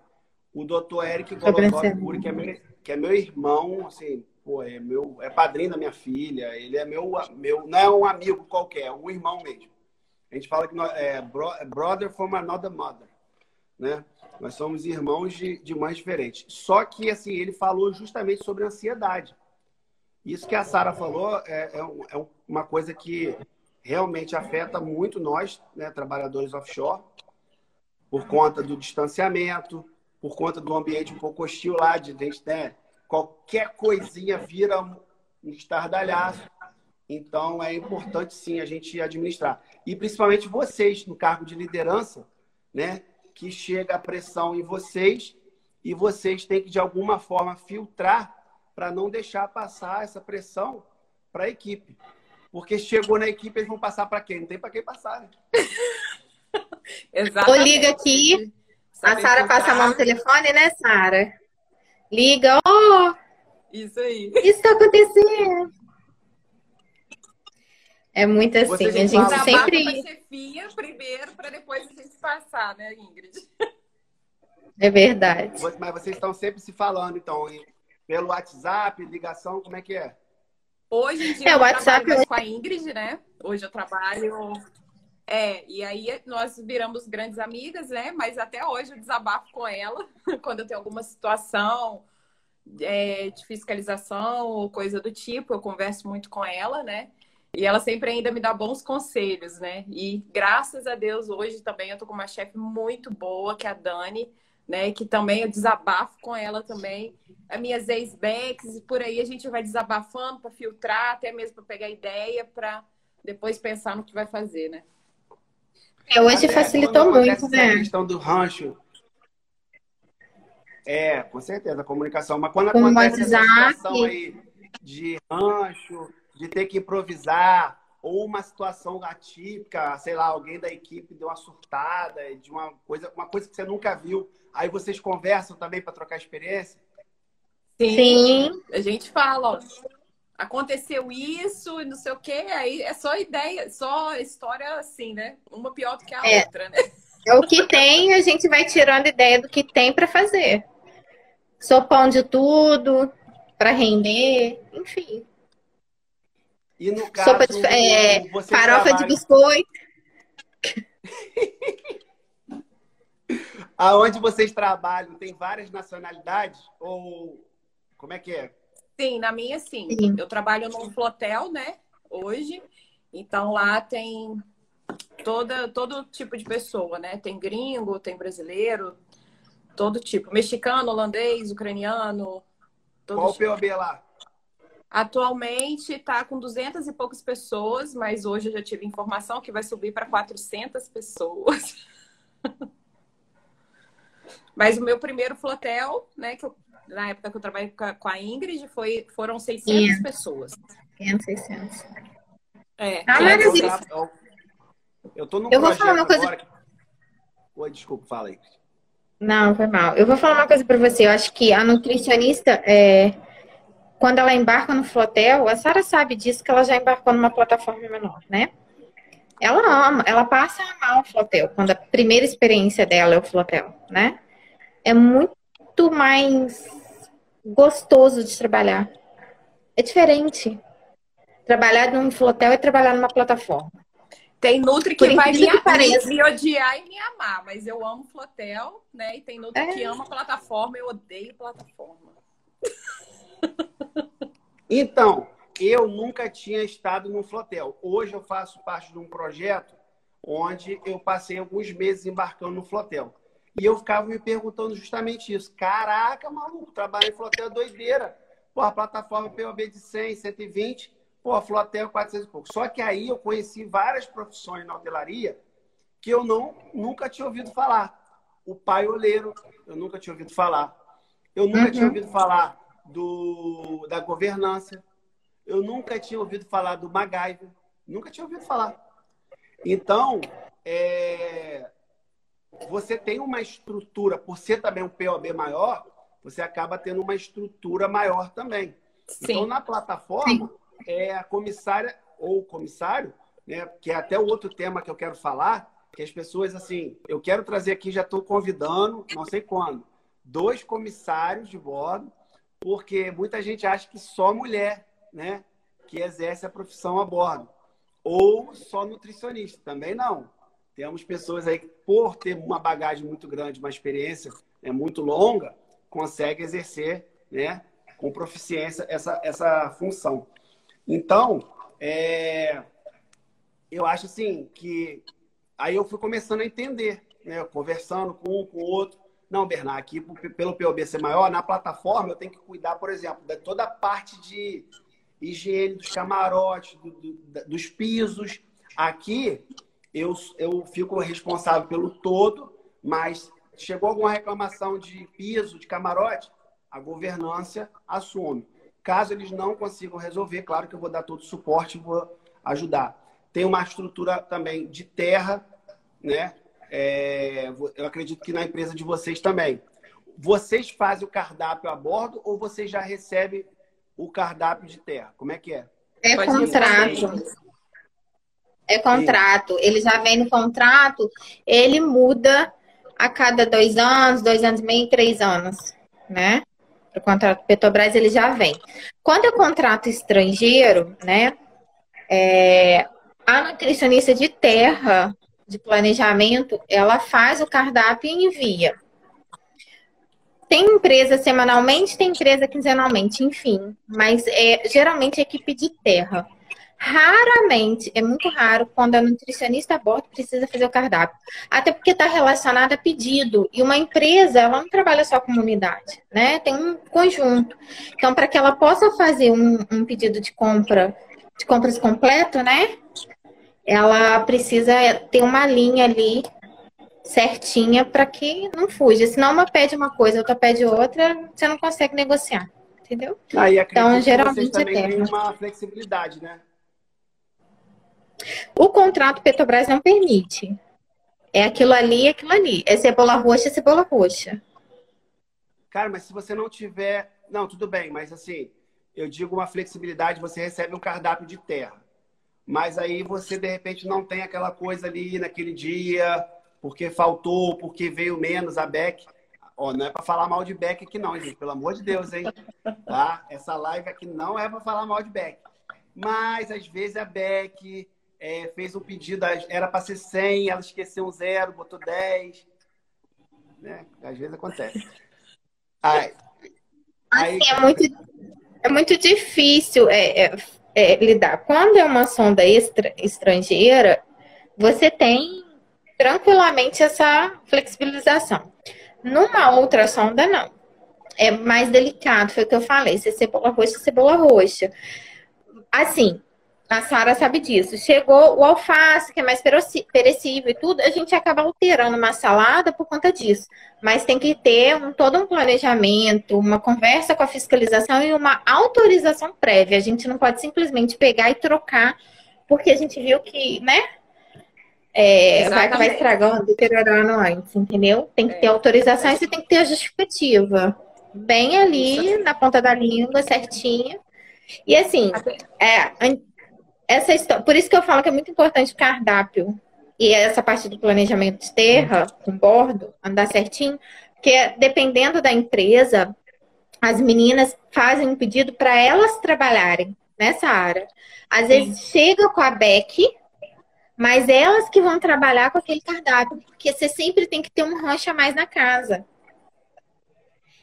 o doutor Eric Golodov que é meu, que é meu irmão, assim, pô, é meu, é padrinho da minha filha, ele é meu, meu, não é um amigo qualquer, é um irmão mesmo. A gente fala que nós, é bro, brother from another mother, né? Nós somos irmãos de, de mães diferentes. Só que, assim, ele falou justamente sobre ansiedade. Isso que a Sara falou é, é, é uma coisa que realmente afeta muito nós, né, trabalhadores offshore, por conta do distanciamento, por conta do ambiente um pouco hostil lá, de gente, né, qualquer coisinha vira um estardalhaço. Então, é importante, sim, a gente administrar. E, principalmente, vocês, no cargo de liderança, né, que chega a pressão em vocês e vocês têm que, de alguma forma, filtrar para não deixar passar essa pressão para a equipe. Porque chegou na equipe, eles vão passar para quem? Não tem para quem passar, né? Exatamente. Ou liga aqui, A Sara passa a mão no telefone, né, Sara? Liga, ó, Isso aí. isso tá acontecendo. É muito assim, Vocês a gente falam- Trabalha sempre. pra chefia primeiro, para depois a gente passar, né, Ingrid? É verdade. Mas vocês estão sempre se falando, então, pelo WhatsApp, ligação, como é que é? Hoje em dia É, eu WhatsApp trabalho mais com a Ingrid, né? Hoje eu trabalho. É, e aí nós viramos grandes amigas, né? Mas até hoje eu desabafo com ela quando eu tenho alguma situação é, de fiscalização ou coisa do tipo, eu converso muito com ela, né? E ela sempre ainda me dá bons conselhos, né? E graças a Deus, hoje também eu tô com uma chefe muito boa, que é a Dani, né? Que também eu desabafo com ela também. As minhas ex-backs, e por aí a gente vai desabafando para filtrar, até mesmo para pegar ideia, para depois pensar no que vai fazer, né? É, hoje Até facilitou muito, essa né? questão do rancho. É, com certeza, a comunicação. Mas quando Com o acontece essa WhatsApp. situação aí de rancho, de ter que improvisar, ou uma situação atípica, sei lá, alguém da equipe deu uma surtada, de uma coisa, uma coisa que você nunca viu, aí vocês conversam também para trocar experiência? Sim, A gente fala, ó, aconteceu isso e não sei o quê, aí é só ideia, só história assim, né? Uma pior do que a É. outra, né? é o que tem, a gente vai tirando ideia do que tem para fazer. Sopão de tudo, para render, enfim. E no caso, Sopa de é, farofa de trabalha- biscoito. Aonde vocês trabalham, tem várias nacionalidades? Ou como é que é? Sim, na minha sim. Sim. Eu trabalho num flotel, né? Hoje. Então lá tem toda, todo tipo de pessoa, né? Tem gringo, tem brasileiro, todo tipo. Mexicano, holandês, ucraniano. Todo Qual o tipo. POB lá? Atualmente está com 200 e poucas pessoas, mas hoje eu já tive informação que vai subir para 400 pessoas. mas o meu primeiro flotel, né, que eu, na época que eu trabalhei com a- com a Ingrid, foi, foram 600 Yeah. pessoas. 500, 600. É, Ah, e eu, tra- eu, tô num Eu vou falar uma coisa- agora. que- Oi, desculpa, fala aí. Não, foi mal. Eu vou falar uma coisa para você. Eu acho que a nutricionista, é, quando ela embarca no Flotel, a Sara sabe disso, que ela já embarcou numa plataforma menor, né? Ela ama, ela passa a amar o Flotel, quando a primeira experiência dela é o Flotel, né? É muito mais gostoso de trabalhar. É diferente. Trabalhar num Flotel é trabalhar numa plataforma. Tem Nutri Por que vai me, que me odiar e me amar, mas eu amo Flotel, né? E tem Nutri É. que ama plataforma, eu odeio plataforma. Então, eu nunca tinha estado num flotel. Hoje eu faço parte de um projeto onde eu passei alguns meses embarcando no flotel. E eu ficava me perguntando justamente isso. Caraca, maluco, trabalhar em flotel é doideira. Pô, a plataforma POB de 100, 120, pô, a flotel 400 e pouco. Só que aí eu conheci várias profissões na hotelaria que eu não, nunca tinha ouvido falar. O paioleiro, eu nunca tinha ouvido falar. Eu nunca Uhum. tinha ouvido falar do, da governança. Eu nunca tinha ouvido falar do MacGyver. Nunca tinha ouvido falar. Então, é, você tem uma estrutura, por ser também um POB maior, você acaba tendo uma estrutura maior também. Então, Sim. na plataforma, é a comissária ou o comissário, né, que é até o outro tema que eu quero falar, que as pessoas, assim, eu quero trazer aqui, já estou convidando, não sei quando, dois comissários de bordo, porque muita gente acha que só mulher, né, que exerce a profissão a bordo, ou só nutricionista, também não. Temos pessoas aí que, por ter uma bagagem muito grande, uma experiência é muito longa, consegue exercer, né, com proficiência essa, essa função. Então, é, eu acho assim que aí eu fui começando a entender, né, conversando com um, com o outro. Não, Bernard, aqui pelo POB ser maior, na plataforma eu tenho que cuidar, por exemplo, de toda a parte de higiene dos camarotes, do, do, dos pisos. Aqui eu, eu fico responsável pelo todo, mas chegou alguma reclamação de piso, de camarote, a governança assume. Caso eles não consigam resolver, claro que eu vou dar todo o suporte e vou ajudar. Tem uma estrutura também de terra, né? É, eu acredito que na empresa de vocês também. Vocês fazem o cardápio a bordo ou vocês já recebem o cardápio de terra? Como é que é? É contrato. É contrato. Ele já vem no contrato, ele muda a cada dois anos, dois anos e meio, três anos, né? O contrato Petrobras ele já vem. Quando eu contrato estrangeiro, né, é, a nutricionista de terra, de planejamento, ela faz o cardápio e envia. Tem empresa semanalmente, tem empresa quinzenalmente, enfim. Mas é geralmente equipe de terra. Raramente, é muito raro, quando a nutricionista a bordo precisa fazer o cardápio. Até porque está relacionado a pedido. E uma empresa, ela não trabalha só com unidade, né? Tem um conjunto. Então, para que ela possa fazer um, um pedido de compra, de compras completo, né? Ela precisa ter uma linha ali certinha para que não fuja. Senão uma pede uma coisa, outra pede outra, você não consegue negociar. Entendeu? Ah, então, geralmente vocês é tem uma flexibilidade, né? O contrato Petrobras não permite. É aquilo ali, aquilo ali. É cebola roxa, é cebola roxa. Cara, mas se você não tiver. Não, tudo bem, mas assim, eu digo uma flexibilidade, você recebe um cardápio de terra. Mas aí você, de repente, não tem aquela coisa ali naquele dia, porque faltou, porque veio menos a Beck. Ó, não é para falar mal de Beck aqui não, gente. Pelo amor de Deus, hein? Tá? Essa live aqui não é para falar mal de Beck. Mas, às vezes, a Beck é, fez um pedido, era para ser 100, ela esqueceu um zero, botou 10. Né? Às vezes acontece. Aí, aí... Assim, é, muito, é muito difícil é, é, é, lidar. Quando é uma sonda extra, estrangeira, você tem tranquilamente essa flexibilização. Numa outra sonda, não. É mais delicado, foi o que eu falei. Se é cebola roxa, cebola roxa. Assim, a Sara sabe disso. Chegou o alface, que é mais perecível e tudo, a gente acaba alterando uma salada por conta disso. Mas tem que ter um, todo um planejamento, uma conversa com a fiscalização e uma autorização prévia. A gente não pode simplesmente pegar e trocar, porque a gente viu que, né? É, vai, vai estragando, deteriorando antes, entendeu? Tem que ter é. autorização e você tem que ter a justificativa. Bem ali, na ponta da língua, certinha. E assim, é, essa história, por isso que eu falo que é muito importante o cardápio e essa parte do planejamento de terra, com bordo, andar certinho, porque dependendo da empresa, as meninas fazem um pedido para elas trabalharem nessa área. Às Sim. vezes chega com a Beck, mas elas que vão trabalhar com aquele cardápio, porque você sempre tem que ter um rancho a mais na casa.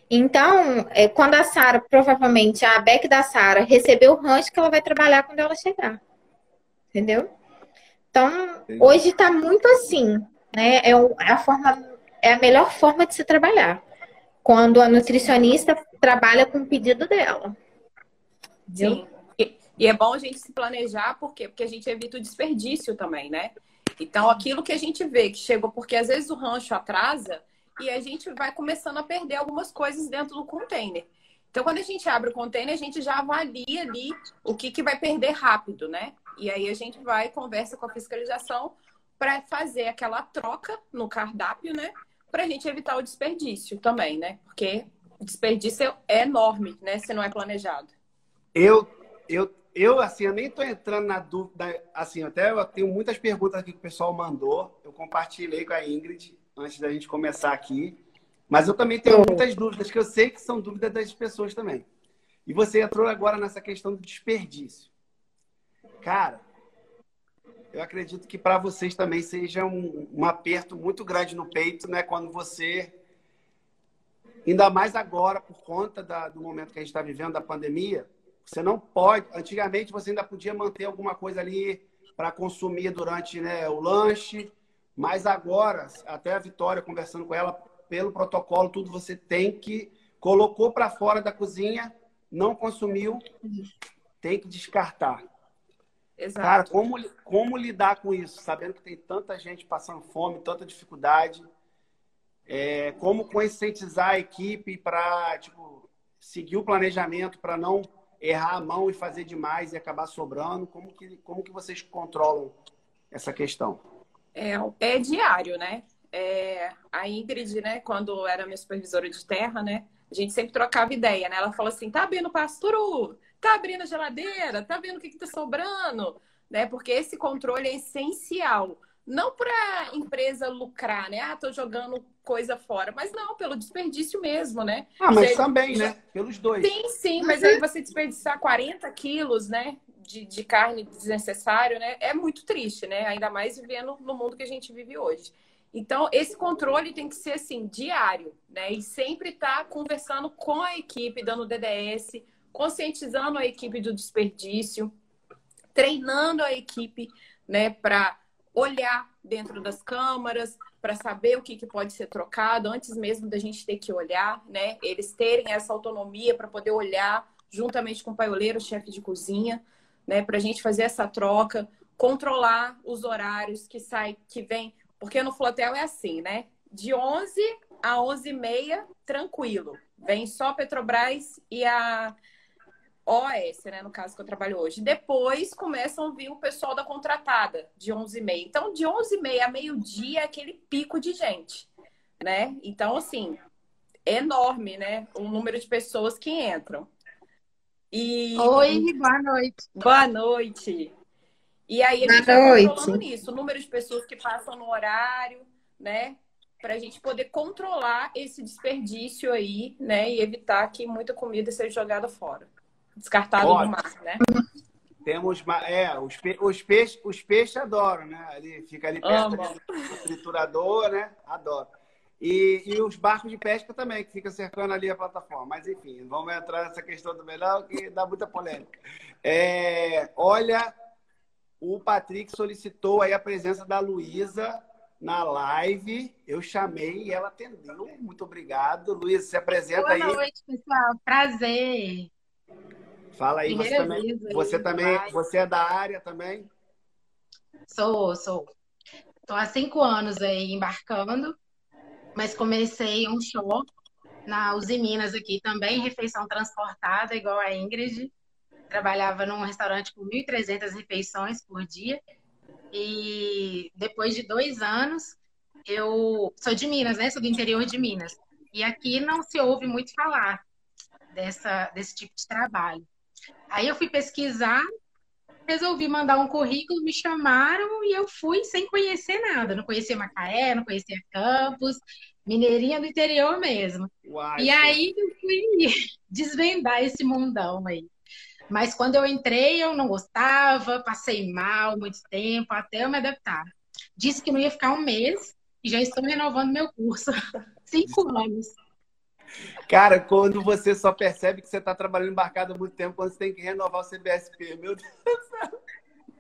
Então, é, quando a Sara, provavelmente a Beck da Sara, recebeu o rancho que ela vai trabalhar quando ela chegar entendeu? Então, hoje está muito assim, né? É, é a forma, é a melhor forma de se trabalhar. Quando a nutricionista trabalha com o pedido dela. Sim. E, é bom a gente se planejar, por quê? Porque a gente evita o desperdício também, né? Então, aquilo que a gente vê que chegou, porque às vezes o rancho atrasa e a gente vai começando a perder algumas coisas dentro do container. Então, quando a gente abre o container, a gente já avalia ali o que, que vai perder rápido, né? E aí a gente vai conversa com a fiscalização para fazer aquela troca no cardápio, né? Para a gente evitar o desperdício também, né? Porque desperdício é enorme, né? Se não é planejado. Eu, eu, eu assim, eu nem estou entrando na dúvida, assim, até eu tenho muitas perguntas aqui que o pessoal mandou. Eu compartilhei com a Ingrid antes da gente começar aqui. Mas eu também tenho muitas dúvidas que eu sei que são dúvidas das pessoas também. E você entrou agora nessa questão do desperdício. Cara, eu acredito que para vocês também seja um, um, aperto muito grande no peito, né? Quando você, ainda mais agora, por conta da, do momento que a gente está vivendo, da pandemia, você não pode. Antigamente você ainda podia manter alguma coisa ali para consumir durante né, o lanche, mas agora, até a Vitória conversando com ela, pelo protocolo, tudo você tem que colocou para fora da cozinha, não consumiu, tem que descartar. Exato. Cara, como, como lidar com isso? Sabendo que tem tanta gente passando fome, tanta dificuldade. É, como conscientizar a equipe para tipo, seguir o planejamento, para não errar a mão e fazer demais e acabar sobrando? Como que, como que vocês controlam essa questão? É, é diário, né? É, a Ingrid, né, quando era minha supervisora de terra, né, a gente sempre trocava ideia, né? Ela falou assim: tá abrindo pasturo, tá abrindo geladeira, tá vendo o que, que tá sobrando, né? Porque esse controle é essencial. Não para empresa lucrar, né? Ah, tô jogando coisa fora, mas não, pelo desperdício mesmo, né? Ah, mas também, né? Pelos dois. Sim, sim, mas aí você desperdiçar 40 quilos, né? De, de carne desnecessário, né? É muito triste, né? Ainda mais vivendo no mundo que a gente vive hoje. Então, esse controle tem que ser assim, diário, né? E sempre estar tá conversando com a equipe, dando DDS, conscientizando a equipe do desperdício, treinando a equipe, né, para olhar dentro das câmaras, para saber o que, que pode ser trocado antes mesmo da gente ter que olhar, né? Eles terem essa autonomia para poder olhar juntamente com o paioleiro, chefe de cozinha, né? Para a gente fazer essa troca, controlar os horários que sai, que vem porque no Flotel é assim, né? De 11 a 11 e meia, tranquilo. Vem só Petrobras e a OS, né? No caso que eu trabalho hoje. Depois começam a vir o pessoal da contratada, de 11 e meia. Então, de 11 e meia a meio-dia é aquele pico de gente, né? Então, assim, é enorme, né? O número de pessoas que entram. E... Oi, boa noite. Boa noite. E aí a gente vai controlando nisso, o número de pessoas que passam no horário, né? Para a gente poder controlar esse desperdício aí, né? E evitar que muita comida seja jogada fora. Descartada no mar, né? Temos, é, os, pe os peixes, os peixes adoram, né? Ali, fica ali perto do triturador, né? Adoro. E, e os barcos de pesca também, que fica cercando ali a plataforma. Mas enfim, vamos entrar nessa questão do melhor, que dá muita polêmica. É, olha, o Patrick solicitou aí a presença da Luísa na live. Eu chamei e ela atendeu. Muito obrigado. Luísa, se apresenta Boa aí. Boa noite, pessoal. Prazer. Fala aí, você também, você também, você é da área também? Sou, sou. Estou há cinco anos aí embarcando, mas comecei um show na Uzi Minas aqui também, refeição transportada, igual a Ingrid trabalhava num restaurante com 1.300 refeições por dia. E depois de dois anos, eu sou de Minas, né? Sou do interior de Minas. E aqui não se ouve muito falar dessa, desse tipo de trabalho. Aí eu fui pesquisar, resolvi mandar um currículo, me chamaram e eu fui sem conhecer nada. Não conhecia Macaé, não conhecia Campos, mineirinha do interior mesmo. Uai, e aí eu fui desvendar esse mundão aí. Mas quando eu entrei, eu não gostava, passei mal muito tempo, até eu me adaptar. Disse que não ia ficar um mês e já estou renovando meu curso. Cinco anos. Cara, quando você só percebe que você está trabalhando embarcado há muito tempo, quando você tem que renovar o CBSP, meu Deus do céu.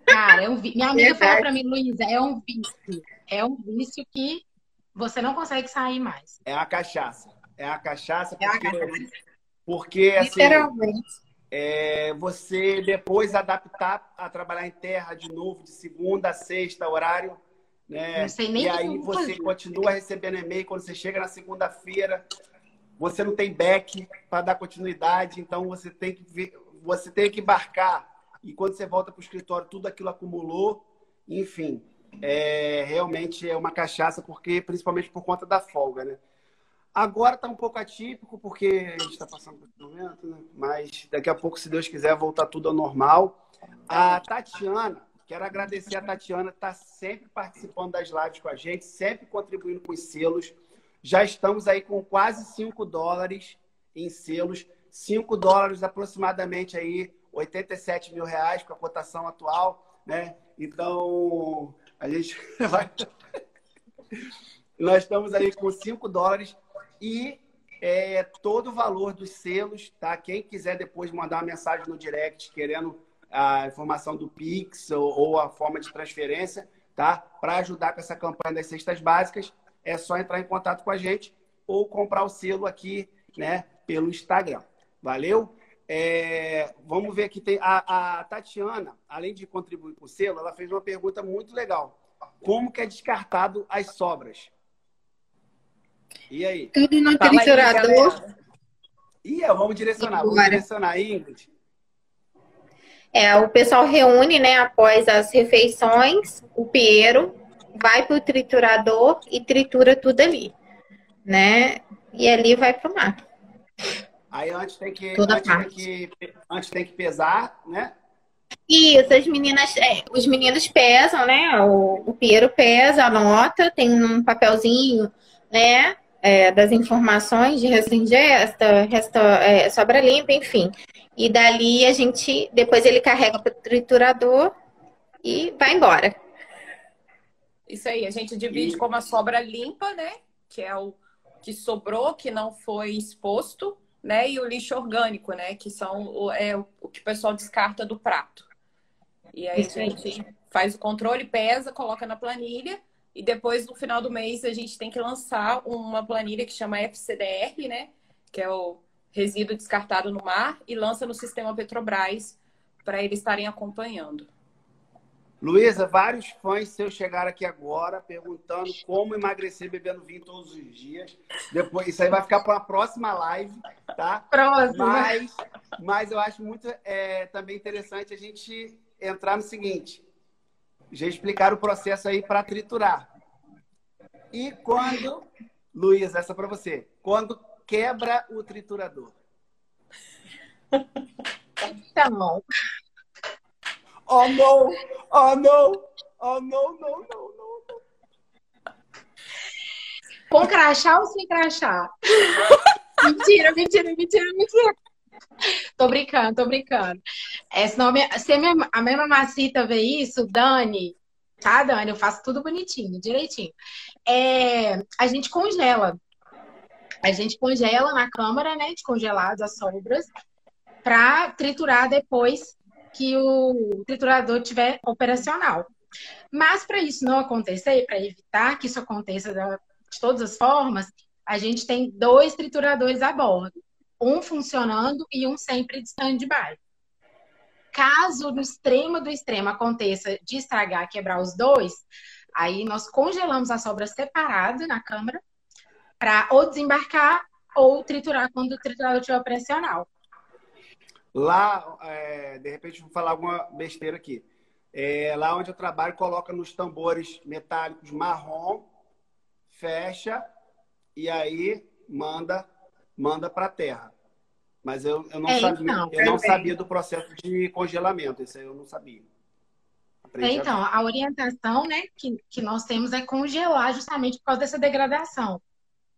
Cara, é um vi... minha amiga falou para mim, Luísa, é um vício. É um vício que você não consegue sair mais. É a cachaça. É a cachaça porque, é a cachaça. porque assim, Literalmente é, você depois adaptar a trabalhar em terra de novo, de segunda a sexta, horário. Né? e aí você fazer. continua recebendo e-mail quando você chega na segunda-feira. Você não tem back para dar continuidade, então você tem que ver, você tem que embarcar. E quando você volta para o escritório, tudo aquilo acumulou. Enfim, é, realmente é uma cachaça, porque principalmente por conta da folga, né? Agora está um pouco atípico, porque a gente está passando por esse momento, né? mas daqui a pouco, se Deus quiser, voltar tudo ao normal. A Tatiana, quero agradecer a Tatiana, está sempre participando das lives com a gente, sempre contribuindo com os selos. Já estamos aí com quase 5 dólares em selos, 5 dólares aproximadamente aí, 87 mil reais com a cotação atual, né? Então, a gente vai. Nós estamos aí com 5 dólares e é, todo o valor dos selos, tá? Quem quiser depois mandar uma mensagem no direct querendo a informação do Pix ou, ou a forma de transferência, tá? Para ajudar com essa campanha das cestas básicas, é só entrar em contato com a gente ou comprar o selo aqui, né? Pelo Instagram. Valeu? É, vamos ver aqui tem a, a, Tatiana, além de contribuir com o selo, ela fez uma pergunta muito legal. Como que é descartado as sobras? E aí? Tudo no Fala triturador. Aí, vamos direcionar, vamos direcionar, Ingrid. É, o pessoal reúne, né, após as refeições, o pieiro vai para o triturador e tritura tudo ali, né? E ali vai para o mar. Aí antes tem que, antes tem que, antes tem que pesar, né? Isso, as meninas, é, os meninos pesam, né? O, o Piero pesa, anota, tem um papelzinho, né? É, das informações de resta ingesta, resta, é, sobra limpa, enfim. E dali a gente, depois ele carrega para o triturador e vai embora. Isso aí, a gente divide como a sobra limpa, né? Que é o que sobrou, que não foi exposto, né? E o lixo orgânico, né? Que são o, é, o que o pessoal descarta do prato. E aí Isso a gente aí. faz o controle, pesa, coloca na planilha. E depois, no final do mês, a gente tem que lançar uma planilha que chama FCDR, né? Que é o resíduo descartado no mar, e lança no sistema Petrobras para eles estarem acompanhando. Luísa, vários fãs seus chegaram aqui agora perguntando como emagrecer bebendo vinho todos os dias. Depois, isso aí vai ficar para a próxima live, tá? Próxima. Mas, mas eu acho muito é, também interessante a gente entrar no seguinte: já explicar o processo aí para triturar. E quando, Luísa, essa para você, quando quebra o triturador? Então, Oh, não! Oh, não! Oh, não, não, não, não, não. Com crachá ou sem crachá? mentira, mentira, mentira, mentira. Tô brincando, tô brincando. É, senão, se a mesma macita vê isso, Dani, tá, Dani? Eu faço tudo bonitinho, direitinho. É, a gente congela. A gente congela na câmara, né, de congelados as sobras, para triturar depois que o triturador tiver operacional. Mas para isso não acontecer, para evitar que isso aconteça de todas as formas, a gente tem dois trituradores a bordo, um funcionando e um sempre de stand-by. Caso no extremo do extremo aconteça de estragar, quebrar os dois, aí nós congelamos a sobra separada na câmara para ou desembarcar ou triturar quando o triturador estiver operacional. Lá, é, de repente, vou falar alguma besteira aqui. É, lá onde eu trabalho, coloca nos tambores metálicos marrom, fecha e aí manda manda para a terra. Mas eu, eu, não, é, sabia, então, eu não sabia do processo de congelamento. Isso aí eu não sabia. É, então, a orientação né, que, que nós temos é congelar justamente por causa dessa degradação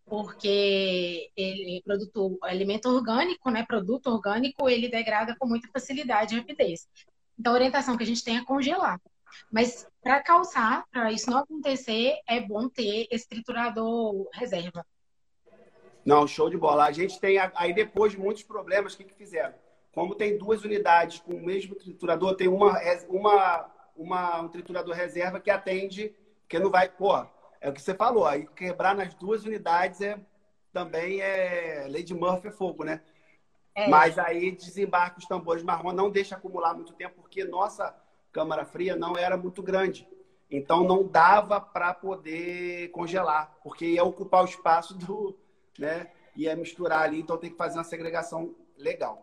porque ele produto alimento orgânico, né, produto orgânico, ele degrada com muita facilidade e rapidez. Então, a orientação que a gente tem é congelar. Mas para calçar, para isso não acontecer, é bom ter esse triturador reserva. Não, show de bola. A gente tem aí depois de muitos problemas, o que, que fizeram? Como tem duas unidades com o mesmo triturador, tem uma, uma, uma um triturador reserva que atende, que não vai, pô, é o que você falou, aí quebrar nas duas unidades é também é lei de Murphy é fogo, né? É. Mas aí desembarca os tambores marrom, não deixa acumular muito tempo, porque nossa câmara fria não era muito grande. Então não dava para poder congelar, porque ia ocupar o espaço do, né? Ia misturar ali, então tem que fazer uma segregação legal.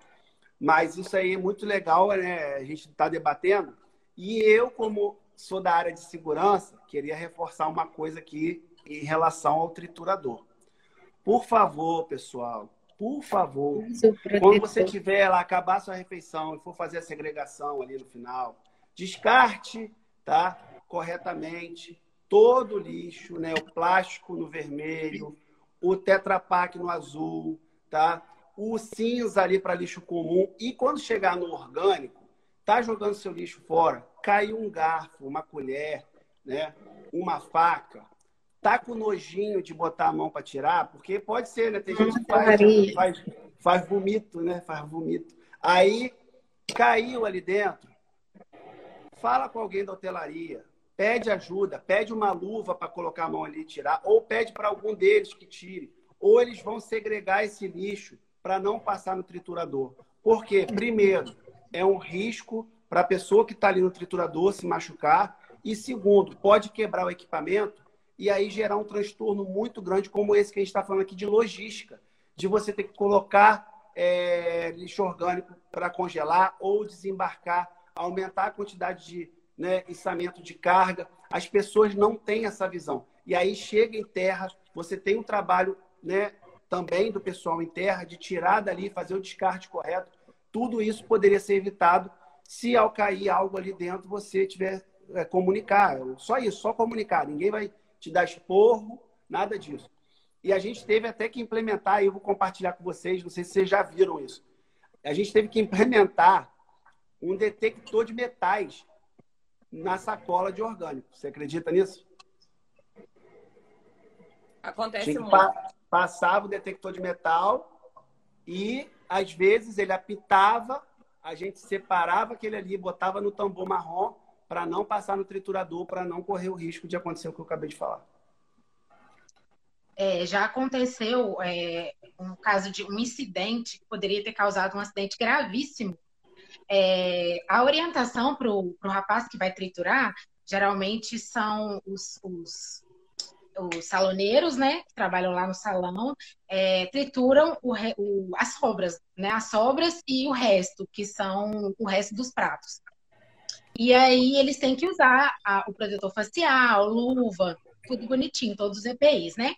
Mas isso aí é muito legal, né? A gente está debatendo. E eu, como sou da área de segurança, queria reforçar uma coisa aqui em relação ao triturador. Por favor, pessoal, por favor, quando você tiver lá, acabar sua refeição e for fazer a segregação ali no final, descarte, tá? Corretamente todo o lixo, né? O plástico no vermelho, o Tetra Pak no azul, tá? O cinza ali para lixo comum e quando chegar no orgânico, tá jogando seu lixo fora, caiu um garfo, uma colher, né? uma faca, tá com nojinho de botar a mão para tirar, porque pode ser, né? Tem gente que faz, faz, faz vomito, né? Faz vomito. Aí caiu ali dentro, fala com alguém da hotelaria, pede ajuda, pede uma luva para colocar a mão ali e tirar, ou pede para algum deles que tire, ou eles vão segregar esse lixo para não passar no triturador. Porque, primeiro, é um risco para a pessoa que está ali no triturador se machucar. E segundo, pode quebrar o equipamento e aí gerar um transtorno muito grande, como esse que a gente está falando aqui de logística, de você ter que colocar é, lixo orgânico para congelar ou desembarcar, aumentar a quantidade de né, içamento de carga. As pessoas não têm essa visão. E aí chega em terra, você tem um trabalho né, também do pessoal em terra de tirar dali, fazer o descarte correto. Tudo isso poderia ser evitado se ao cair algo ali dentro você tiver é, comunicar. Só isso, só comunicar. Ninguém vai te dar esporro, nada disso. E a gente teve até que implementar, e eu vou compartilhar com vocês, não sei se vocês já viram isso. A gente teve que implementar um detector de metais na sacola de orgânico. Você acredita nisso? Acontece muito. Pa passava o detector de metal e, às vezes, ele apitava, a gente separava aquele ali, botava no tambor marrom para não passar no triturador, para não correr o risco de acontecer o que eu acabei de falar. É, já aconteceu é, um caso de um incidente que poderia ter causado um acidente gravíssimo. É, a orientação para o rapaz que vai triturar geralmente são os, os, os, saloneiros, né, que trabalham lá no salão, é, trituram o, o, as sobras, né, as sobras e o resto, que são o resto dos pratos. E aí eles têm que usar a, o protetor facial, luva, tudo bonitinho, todos os EPIs, né?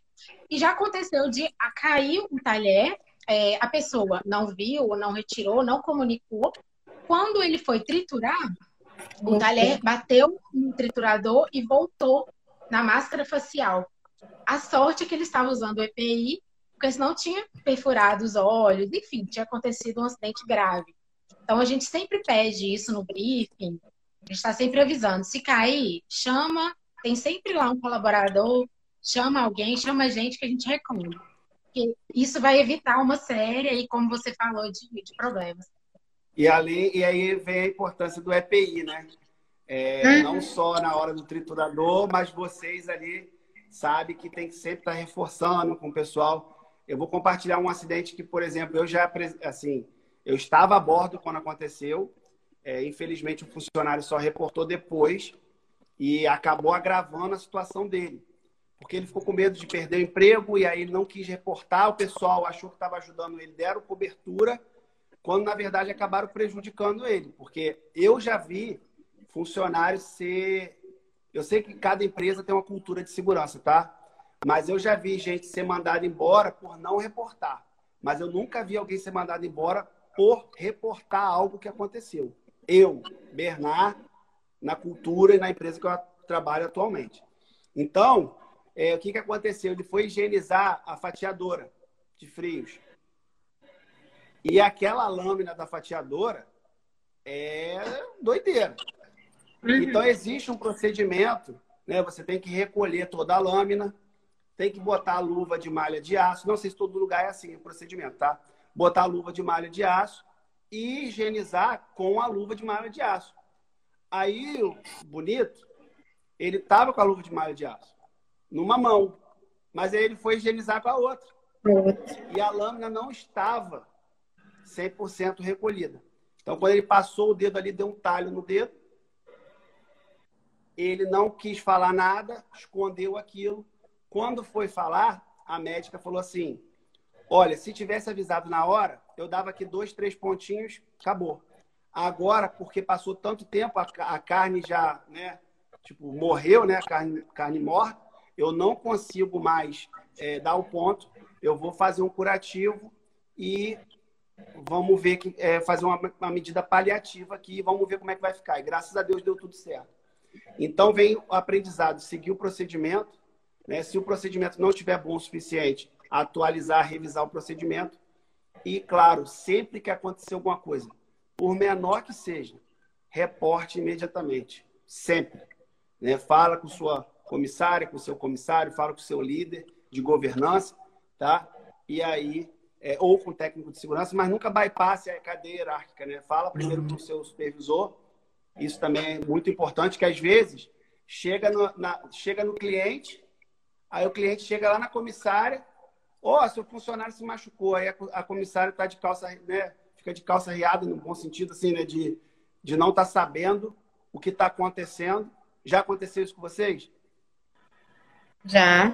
E já aconteceu de cair um talher, é, a pessoa não viu, não retirou, não comunicou. Quando ele foi triturar, o talher bateu no triturador e voltou na máscara facial. A sorte é que ele estava usando o EPI, porque senão tinha perfurado os olhos, enfim, tinha acontecido um acidente grave. Então a gente sempre pede isso no briefing, a gente está sempre avisando. Se cair, chama, tem sempre lá um colaborador chama alguém, chama a gente que a gente recomenda. Porque isso vai evitar uma série aí, como você falou, de, de problemas. E, ali, e aí vem a importância do EPI, né? É, uhum. Não só na hora do triturador, mas vocês ali sabem que tem que sempre estar reforçando com o pessoal. Eu vou compartilhar um acidente que, por exemplo, eu já, assim, eu estava a bordo quando aconteceu. É, infelizmente, o funcionário só reportou depois e acabou agravando a situação dele porque ele ficou com medo de perder o emprego e aí ele não quis reportar. O pessoal achou que estava ajudando ele, deram cobertura, quando na verdade acabaram prejudicando ele, porque eu já vi funcionários ser. Eu sei que cada empresa tem uma cultura de segurança, tá? Mas eu já vi gente ser mandada embora por não reportar. Mas eu nunca vi alguém ser mandado embora por reportar algo que aconteceu. Eu, Bernard, na cultura e na empresa que eu trabalho atualmente. Então, é, o que, que aconteceu? Ele foi higienizar a fatiadora de frios. E aquela lâmina da fatiadora é doideira. Então, existe um procedimento, né? Você tem que recolher toda a lâmina, tem que botar a luva de malha de aço. Não sei se todo lugar é assim o procedimento, tá? Botar a luva de malha de aço e higienizar com a luva de malha de aço. Aí, o bonito, ele tava com a luva de malha de aço numa mão. Mas aí ele foi higienizar com a outra. E a lâmina não estava 100% recolhida. Então, quando ele passou o dedo ali, deu um talho no dedo. Ele não quis falar nada, escondeu aquilo. Quando foi falar, a médica falou assim: Olha, se tivesse avisado na hora, eu dava aqui dois, três pontinhos, acabou. Agora, porque passou tanto tempo, a, carne já, né, tipo, morreu, né, a carne, carne morta, eu não consigo mais é, dar o ponto, eu vou fazer um curativo e vamos ver que é, fazer uma, uma, medida paliativa aqui, vamos ver como é que vai ficar. E graças a Deus deu tudo certo. Então vem o aprendizado, seguir o procedimento. Né? Se o procedimento não estiver bom o suficiente, atualizar, revisar o procedimento. E, claro, sempre que acontecer alguma coisa, por menor que seja, reporte imediatamente. Sempre. Né? Fala com sua comissária, com seu comissário, fala com seu líder de governança, tá? E aí, é, ou com o técnico de segurança, mas nunca bypasse a cadeia hierárquica, né? Fala primeiro com o seu supervisor. Isso também é muito importante, que às vezes chega no, na, chega no cliente, aí o cliente chega lá na comissária, ó, oh, seu funcionário se machucou, aí a, a comissária está de calça, né? Fica de calça riada, no bom sentido, assim, né? De, de não estar tá sabendo o que está acontecendo. Já aconteceu isso com vocês? Já.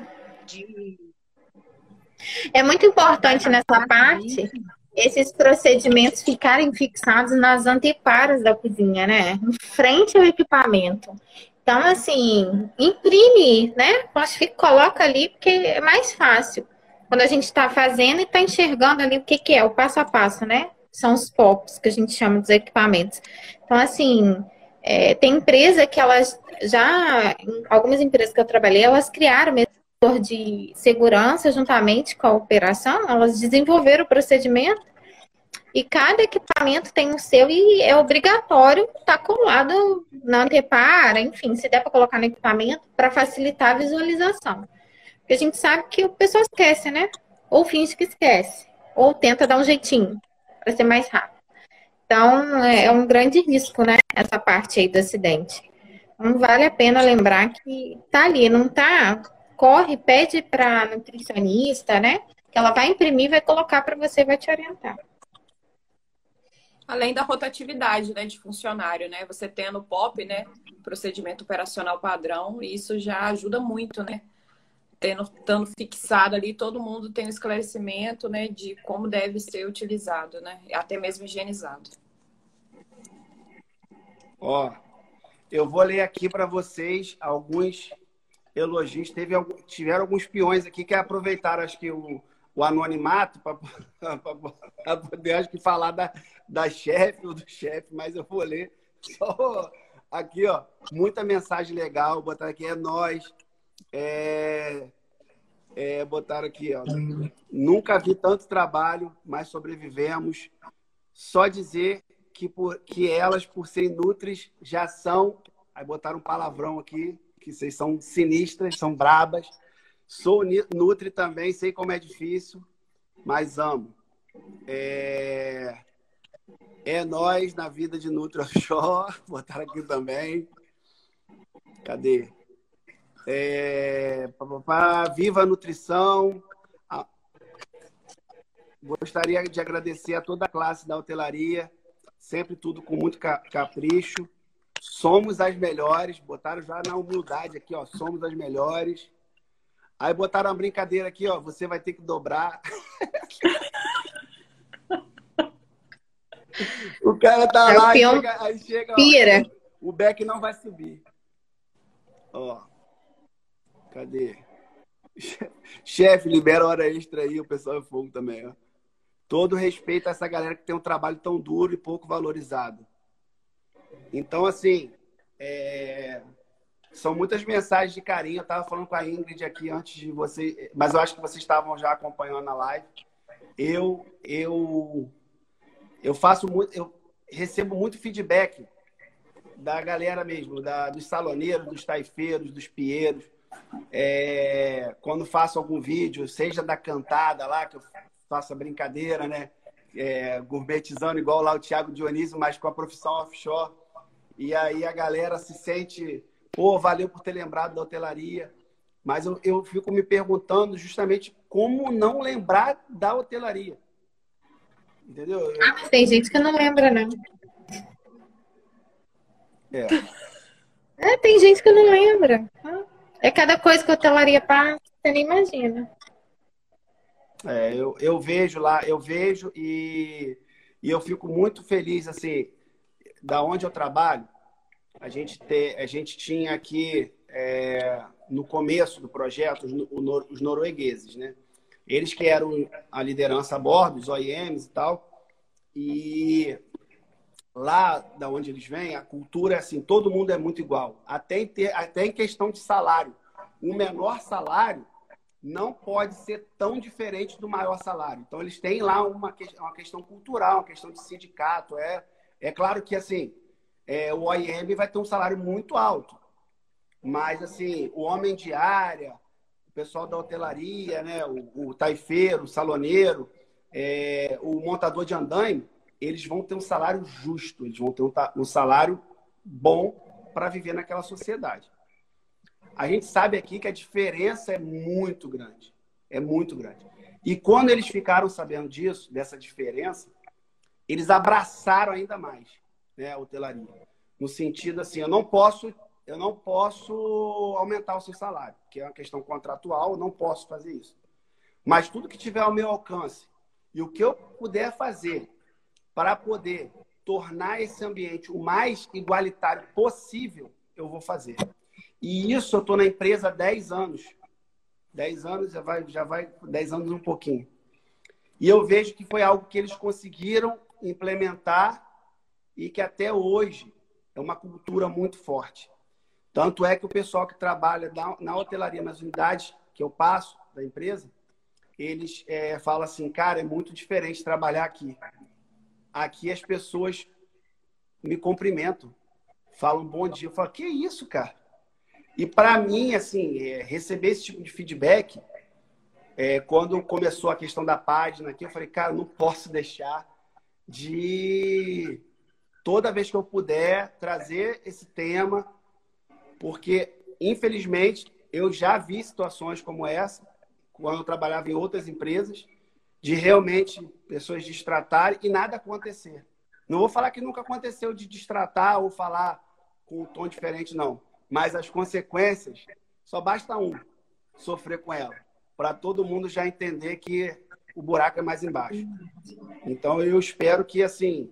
É muito importante nessa parte esses procedimentos ficarem fixados nas anteparas da cozinha, né? Em frente ao equipamento. Então, assim, imprime, né? Coloca ali, porque é mais fácil. Quando a gente está fazendo e está enxergando ali o que, que é, o passo a passo, né? são os POPs, que a gente chama dos equipamentos. Então, assim, é, tem empresa que elas já, algumas empresas que eu trabalhei, elas criaram medidor de segurança juntamente com a operação, elas desenvolveram o procedimento e cada equipamento tem o seu e é obrigatório estar tá colado na antepara, enfim, se der para colocar no equipamento para facilitar a visualização. Porque a gente sabe que o pessoal esquece, né? Ou finge que esquece, ou tenta dar um jeitinho para ser mais rápido. Então, é, é um grande risco, né? Essa parte aí do acidente. Não vale a pena lembrar que tá ali, não tá? Corre, pede para nutricionista, né? Que ela vai imprimir, vai colocar para você, vai te orientar. Além da rotatividade, né, de funcionário, né? Você tendo POP, né, procedimento operacional padrão, isso já ajuda muito, né? Tendo, estando fixado ali, todo mundo tem um esclarecimento, né, de como deve ser utilizado, né? Até mesmo higienizado. Ó, eu vou ler aqui para vocês alguns elogios. Teve, tiveram alguns peões aqui que aproveitaram, acho que o, o anonimato para poder, acho que, falar da, da chefe ou do chefe, mas eu vou ler só aqui, ó. Muita mensagem legal, botar aqui, é nós. É, é, botaram aqui, ó. Nunca vi tanto trabalho, mas sobrevivemos. Só dizer que, por, que elas, por serem nutris, já são. Aí botaram um palavrão aqui, que vocês são sinistras, são brabas. Sou nutri também, sei como é difícil, mas amo. É, é nós na vida de Nutri Offshore. Botaram aqui também. Cadê? É, Viva a Nutrição. Gostaria de agradecer a toda a classe da hotelaria sempre tudo com muito capricho. Somos as melhores, botaram já na humildade aqui, ó, somos as melhores. Aí botaram uma brincadeira aqui, ó, você vai ter que dobrar. o cara tá é lá, e chega, aí chega, Pira. Ó, o Beck não vai subir. Ó, cadê? Chefe, libera hora extra aí, o pessoal é fogo também, ó todo respeito a essa galera que tem um trabalho tão duro e pouco valorizado. Então, assim, é... são muitas mensagens de carinho. Eu estava falando com a Ingrid aqui antes de você, mas eu acho que vocês estavam já acompanhando a live. Eu, eu, eu faço muito, eu recebo muito feedback da galera mesmo, da, dos saloneiros, dos taifeiros, dos pieiros. É, quando faço algum vídeo, seja da cantada lá, que eu faço a brincadeira, né? É, gourmetizando igual lá o Thiago Dionísio, mas com a profissão offshore. E aí a galera se sente, pô, valeu por ter lembrado da hotelaria. Mas eu, eu fico me perguntando justamente como não lembrar da hotelaria. Entendeu? Eu... Ah, tem gente que não lembra, não. É. é. Tem gente que não lembra. É cada coisa que a hotelaria passa, você nem imagina. É, eu, eu vejo lá, eu vejo e, e eu fico muito feliz, assim, da onde eu trabalho, a gente, ter, a gente tinha aqui, é, no começo do projeto, os, os noruegueses, né? Eles que eram a liderança a bordo, os OEMs e tal, e lá da onde eles vêm, a cultura é assim, todo mundo é muito igual, até em, ter, até em questão de salário. O menor salário não pode ser tão diferente do maior salário. Então, eles têm lá uma, uma questão cultural, uma questão de sindicato. É, é claro que, assim, é, o OIM vai ter um salário muito alto. Mas, assim, o homem de área, o pessoal da hotelaria, né, o, o taifeiro, o saloneiro, é, o montador de andaime, eles vão ter um salário justo, eles vão ter um, um salário bom para viver naquela sociedade. A gente sabe aqui que a diferença é muito grande. É muito grande. E quando eles ficaram sabendo disso, dessa diferença, eles abraçaram ainda mais né, a hotelaria. No sentido assim, eu não posso, eu não posso aumentar o seu salário, que é uma questão contratual, eu não posso fazer isso. Mas tudo que tiver ao meu alcance e o que eu puder fazer para poder tornar esse ambiente o mais igualitário possível, eu vou fazer. E isso eu estou na empresa há 10 anos. 10 anos, já vai, já vai 10 anos um pouquinho. E eu vejo que foi algo que eles conseguiram implementar e que até hoje é uma cultura muito forte. Tanto é que o pessoal que trabalha na, hotelaria, nas unidades que eu passo da empresa, eles é, falam assim, cara, é muito diferente trabalhar aqui. Aqui as pessoas me cumprimentam, falam bom dia. Eu falo, que isso, cara? E para mim, assim, é, receber esse tipo de feedback, é, quando começou a questão da página aqui, eu falei, cara, não posso deixar de toda vez que eu puder trazer esse tema, porque infelizmente eu já vi situações como essa quando eu trabalhava em outras empresas de realmente pessoas destratarem e nada acontecer. Não vou falar que nunca aconteceu de destratar ou falar com um tom diferente, não. Mas as consequências, só basta um sofrer com ela, para todo mundo já entender que o buraco é mais embaixo. Então eu espero que assim,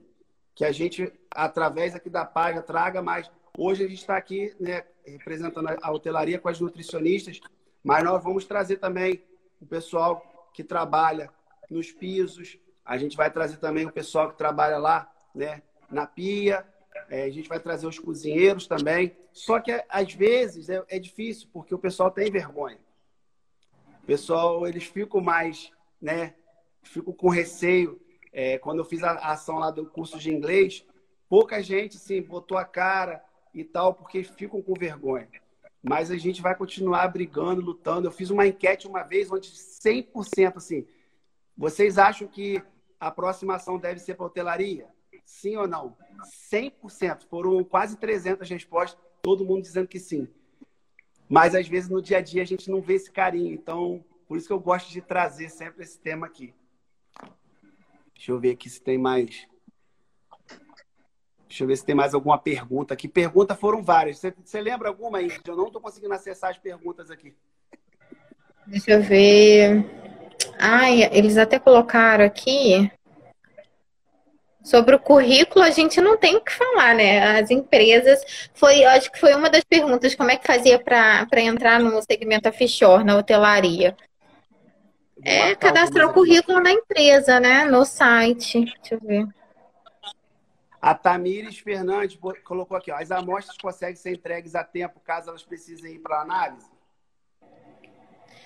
que a gente através aqui da página traga mais. Hoje a gente está aqui, né, representando a hotelaria com as nutricionistas, mas nós vamos trazer também o pessoal que trabalha nos pisos, a gente vai trazer também o pessoal que trabalha lá, né, na pia, é, a gente vai trazer os cozinheiros também. Só que às vezes é, é difícil porque o pessoal tem vergonha. O pessoal eles ficam mais, né, ficam com receio. É, quando eu fiz a ação lá do curso de inglês, pouca gente sim botou a cara e tal porque ficam com vergonha mas a gente vai continuar brigando, lutando. Eu fiz uma enquete uma vez onde 100% assim, vocês acham que a próxima ação deve ser para hotelaria? Sim ou não? 100%. Foram quase 300 respostas, todo mundo dizendo que sim. Mas às vezes no dia a dia a gente não vê esse carinho. Então, por isso que eu gosto de trazer sempre esse tema aqui. Deixa eu ver aqui se tem mais. Deixa eu ver se tem mais alguma pergunta aqui. Perguntas foram várias. Você, você lembra alguma aí? Eu não estou conseguindo acessar as perguntas aqui. Deixa eu ver. Ai, eles até colocaram aqui. Sobre o currículo, a gente não tem o que falar, né? As empresas. Foi, acho que foi uma das perguntas: como é que fazia para entrar no segmento offshore, na hotelaria? É cadastrar o currículo na empresa, né? No site. Deixa eu ver. A Tamires Fernandes colocou aqui, ó, as amostras conseguem ser entregues a tempo caso elas precisem ir para análise?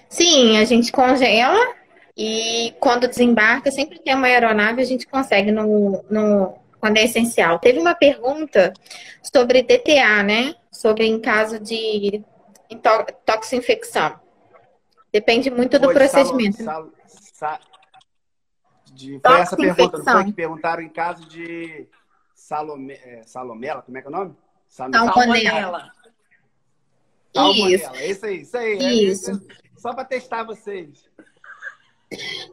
Sim, a gente congela e quando desembarca, sempre tem uma aeronave, a gente consegue no, no quando é essencial. Teve uma pergunta sobre DTA, né? Sobre em caso de toxinfecção. Depende muito do procedimento. Sal, sal, de, foi essa pergunta, não foi que perguntaram em caso de Salome, é, Salomela, como é que é o nome? Salmonela. Salmonela. Isso. Isso aí, isso aí. É isso. É, só para testar vocês.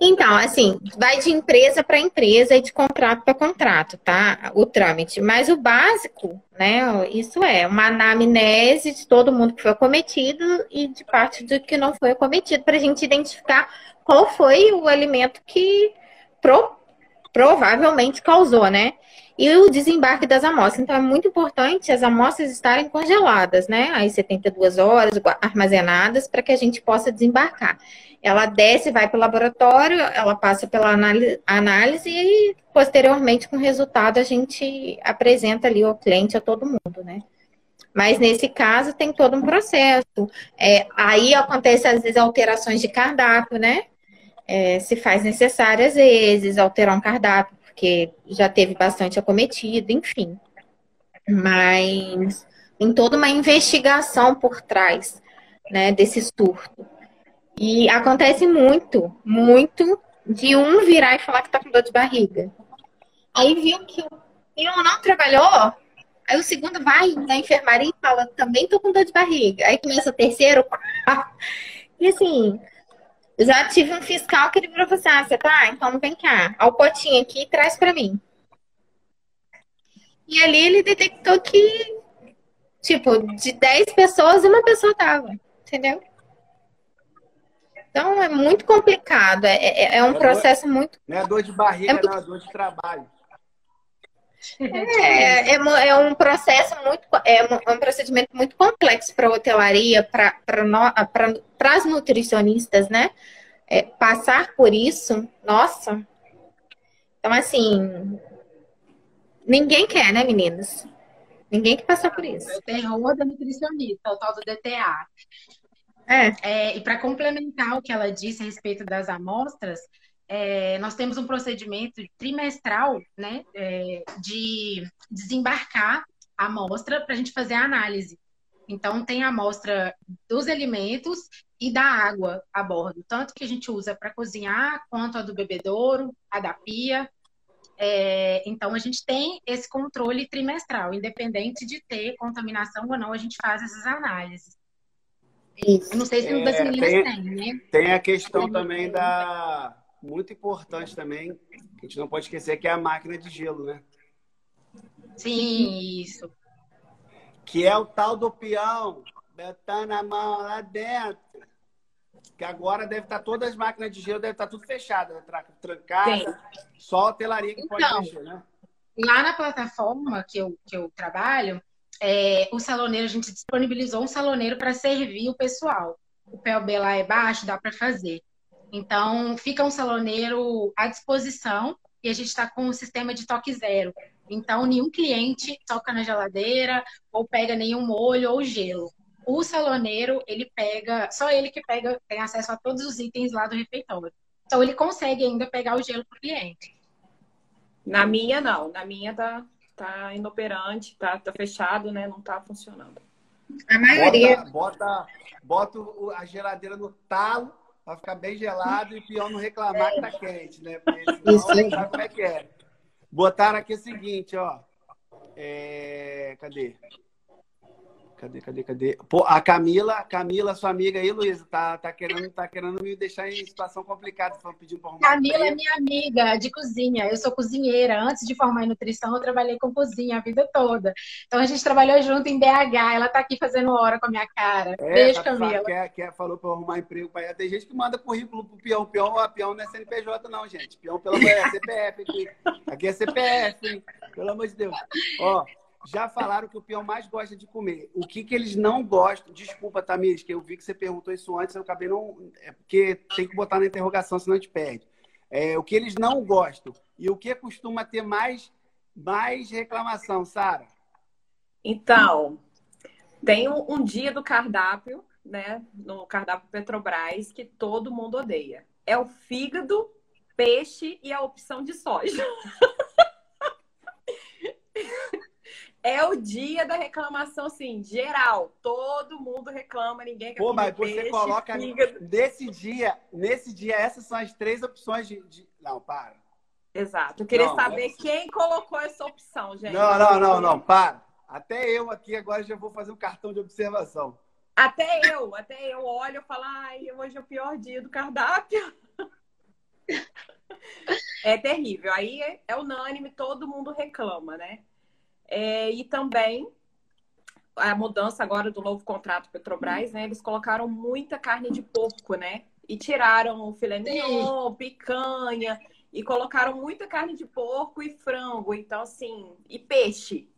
Então, assim, vai de empresa para empresa e de contrato para contrato, tá? O trâmite. Mas o básico, né? Isso é uma anamnese de todo mundo que foi acometido e de parte do que não foi acometido, para a gente identificar qual foi o alimento que pro, provavelmente causou, né? e o desembarque das amostras. Então, é muito importante as amostras estarem congeladas, né? Aí 72 horas armazenadas para que a gente possa desembarcar. Ela desce, vai para o laboratório, ela passa pela análise e, posteriormente, com o resultado, a gente apresenta ali ao cliente, a todo mundo, né? Mas nesse caso tem todo um processo. É, aí acontece às vezes alterações de cardápio, né? É, se faz necessário às vezes alterar um cardápio porque já teve bastante acometido, enfim. Mas tem toda uma investigação por trás né, desse surto. E acontece muito, muito de um virar e falar que tá com dor de barriga. Aí viu que o um não trabalhou, aí o segundo vai na enfermaria e fala, também tô com dor de barriga. Aí começa o terceiro. E assim, já tive um fiscal que ele falou assim: ah, você tá? Então vem cá, o potinho aqui e traz para mim. E ali ele detectou que, tipo, de 10 pessoas, uma pessoa tava, entendeu? Então é muito complicado, é, é, é um é processo dor, muito. Não é dor de barriga, é, não, é dor de trabalho. É, é, é, um processo muito, é um procedimento muito complexo para a hotelaria, para as nutricionistas, né? É, passar por isso, nossa. Então, assim, Ninguém quer, né, meninas? Ninguém quer passar por isso. É o terror da nutricionista, o tal do DTA. É. É, e para complementar o que ela disse a respeito das amostras, é, nós temos um procedimento trimestral né, é, de desembarcar a amostra para a gente fazer a análise. Então, tem a amostra dos alimentos e da água a bordo, tanto que a gente usa para cozinhar, quanto a do bebedouro, a da pia. É, então, a gente tem esse controle trimestral, independente de ter contaminação ou não, a gente faz essas análises. Isso. Eu não sei se É, das meninas tem- tem, né? Tem a questão também da. Muito importante também, que a gente não pode esquecer, que é a máquina de gelo, né? Sim, isso. Que é o tal do peão, botando a mão lá dentro. Que agora deve estar todas as máquinas de gelo, deve estar tudo fechado, né? Tra- trancada. Só a hotelaria que pode Então, mexer, né? Lá na plataforma que eu, que eu trabalho, é, o saloneiro, a gente disponibilizou um saloneiro para servir o pessoal. O PLB lá é baixo, dá para fazer. Então, fica um saloneiro à disposição e a gente está com um sistema de toque zero. Então, nenhum cliente toca na geladeira ou pega nenhum molho ou gelo. O saloneiro, ele pega, só ele que pega, tem acesso a todos os itens lá do refeitório. Então, ele consegue ainda pegar o gelo para o cliente. Na minha, não. Na minha tá, tá inoperante, tá, tá fechado, né? Não tá funcionando. A maioria. Bota, bota, bota a geladeira no talo para ficar bem gelado e o peão não reclamar que tá quente, né? Porque senão Isso aí. sabe como é que é. Botaram aqui o seguinte, ó. É, Cadê? Cadê, cadê, cadê? Pô, a Camila, Camila, sua amiga aí, Luísa, tá, tá, querendo, tá querendo me deixar em situação complicada. Pedindo pra arrumar Camila é minha amiga de cozinha. Eu sou cozinheira. Antes de formar em nutrição, eu trabalhei com cozinha a vida toda. Então a gente trabalhou junto em BH. Ela tá aqui fazendo hora com a minha cara. É, Beijo, tá- Camila. Quer, quer, falou para arrumar emprego para ela. Tem gente que manda currículo pro peão. Peão, ó, peão não é CNPJ, não, gente. Peão, pelo amor de Deus, é CPF aqui. Aqui é CPF, hein? Pelo amor de Deus. Ó, já falaram que o peão mais gosta de comer. O que, que eles não gostam? Desculpa, Tamires, que eu vi que você perguntou isso antes, eu acabei não. É porque tem que botar na interrogação, senão a gente perde. É, o que eles não gostam. E o que costuma ter mais, mais reclamação, Sara? Então, tem um, um dia do cardápio, né? No cardápio Petrobras, que todo mundo odeia. É o fígado, peixe e a opção de soja. É o dia da reclamação, assim, geral. Todo mundo reclama, ninguém quer Pô, mas você peixe, coloca fígado. nesse dia, nesse dia, essas são as três opções de. de- Não, para. Exato. Eu queria Não, saber é- quem colocou essa opção, gente. Não, não, não, não, para. Até eu aqui agora já vou fazer um cartão de observação. Até eu, até eu olho e falo, ai, hoje é o pior dia do cardápio. É terrível. Aí é unânime, todo mundo reclama, né? É, e também a mudança agora do novo contrato Petrobras, né? Eles colocaram muita carne de porco, né? E tiraram o filé mignon, picanha, e colocaram muita carne de porco e frango, então assim, e peixe.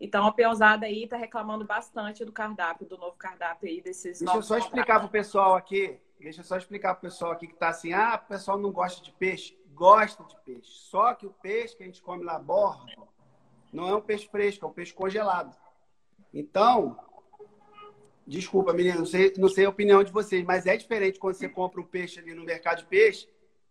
Então a peãozada aí tá reclamando bastante do cardápio, do novo cardápio aí desses Deixa eu só contratos. explicar pro pessoal aqui. Deixa eu só explicar pro pessoal aqui que tá assim, ah, o pessoal não gosta de peixe. Gosta de peixe. Só que o peixe que a gente come lá bordo não é um peixe fresco, é um peixe congelado. Então, desculpa, menina, não sei, não sei a opinião de vocês, mas é diferente quando você compra um peixe ali no mercado de peixe,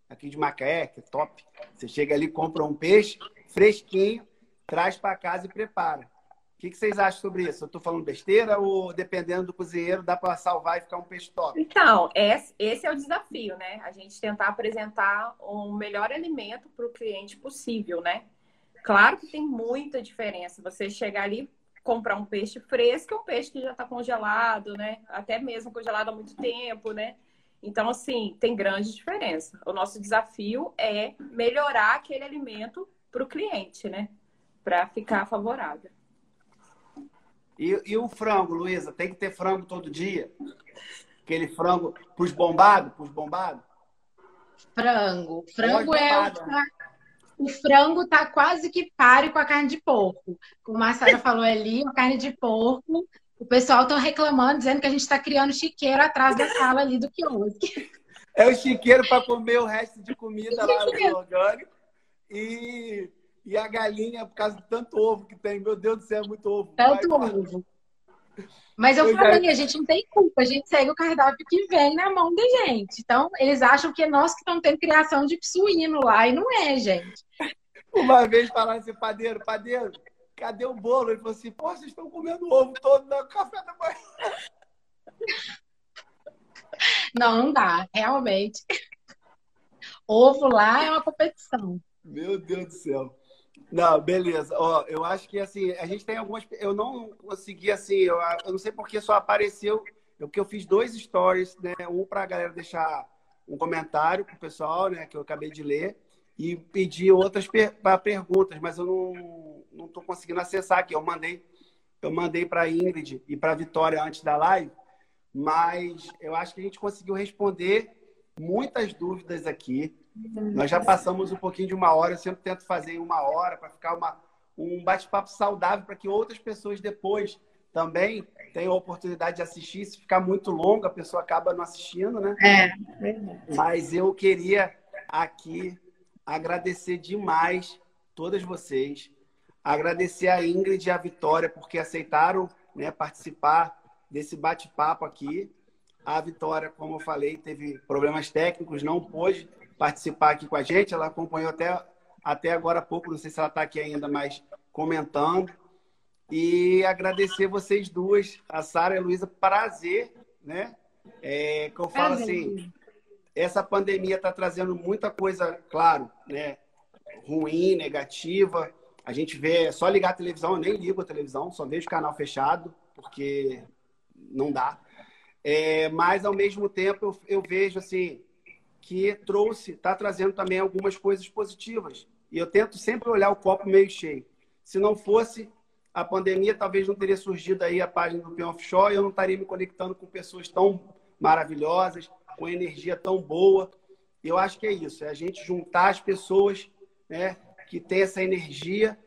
aqui de Macaé, que é top. Você chega ali, compra um peixe fresquinho, traz para casa e prepara. O que, que vocês acham sobre isso? Eu estou falando besteira ou, dependendo do cozinheiro, dá para salvar e ficar um peixe top? Então, esse é o desafio, né? A gente tentar apresentar o melhor alimento para o cliente possível, né? Claro que tem muita diferença. Você chegar ali, comprar um peixe fresco e um peixe que já está congelado, né? Até mesmo congelado há muito tempo, né? Então, assim, tem grande diferença. O nosso desafio é melhorar aquele alimento para o cliente, né? Para ficar favorável. E, e o frango, Luísa? Tem que ter frango todo dia? Aquele frango pros bombados? Pros bombados? Frango. Frango é o, bombada. O frango tá quase que páreo com a carne de porco. Como a Sara falou ali, a carne de porco. O pessoal tá reclamando, dizendo que a gente está criando chiqueiro atrás da sala ali do quiosque. É o chiqueiro para comer o resto de comida lá no orgânico. E, E a galinha, por causa de tanto ovo que tem, meu Deus do céu, é muito ovo. Tanto Vai, ovo. Mas eu falei, a gente não tem culpa, a gente segue o cardápio que vem na mão da gente. Então, eles acham que é nós que estamos tendo criação de suíno lá, e não é, gente. Uma vez falaram assim, padeiro, padeiro, cadê o bolo? Ele falou assim, pô, vocês estão comendo ovo todo no café da manhã. Não, não dá, realmente. Ovo lá é uma competição. Meu Deus do céu. Não, beleza. Ó, eu acho que assim, a gente tem algumas. Eu não consegui, assim, eu, eu não sei porque só apareceu. Porque eu fiz dois stories, né? Um para a galera deixar um comentário pro pessoal, né? Que eu acabei de ler. E pedi outras per para perguntas, mas eu não, não tô conseguindo acessar aqui. Eu mandei, eu mandei para a Ingrid e para a Vitória antes da live, mas eu acho que a gente conseguiu responder muitas dúvidas aqui. Nós já passamos um pouquinho de uma hora, eu sempre tento fazer em uma hora para ficar uma, um bate-papo saudável para que outras pessoas depois também tenham a oportunidade de assistir. Se ficar muito longo, a pessoa acaba não assistindo, né? É, Mas eu queria aqui agradecer demais todas vocês, agradecer a Ingrid e a Vitória porque aceitaram né, participar desse bate-papo aqui. A Vitória, como eu falei, teve problemas técnicos, não pôde participar aqui com a gente. Ela acompanhou até, até agora há pouco, não sei se ela está aqui ainda, mas comentando. E agradecer vocês duas, a Sara e a Luísa, prazer, né? É, que eu falo assim, essa pandemia está trazendo muita coisa, claro, né? Ruim, negativa. A gente vê, é só ligar a televisão, eu nem ligo a televisão, só vejo o canal fechado, porque não dá. É, mas, ao mesmo tempo, eu, eu vejo assim, que trouxe, está trazendo também algumas coisas positivas. E eu tento sempre olhar o copo meio cheio. Se não fosse a pandemia, talvez não teria surgido aí a página do Peão Offshore e eu não estaria me conectando com pessoas tão maravilhosas, com energia tão boa. Eu acho que é isso, é a gente juntar as pessoas né, que têm essa energia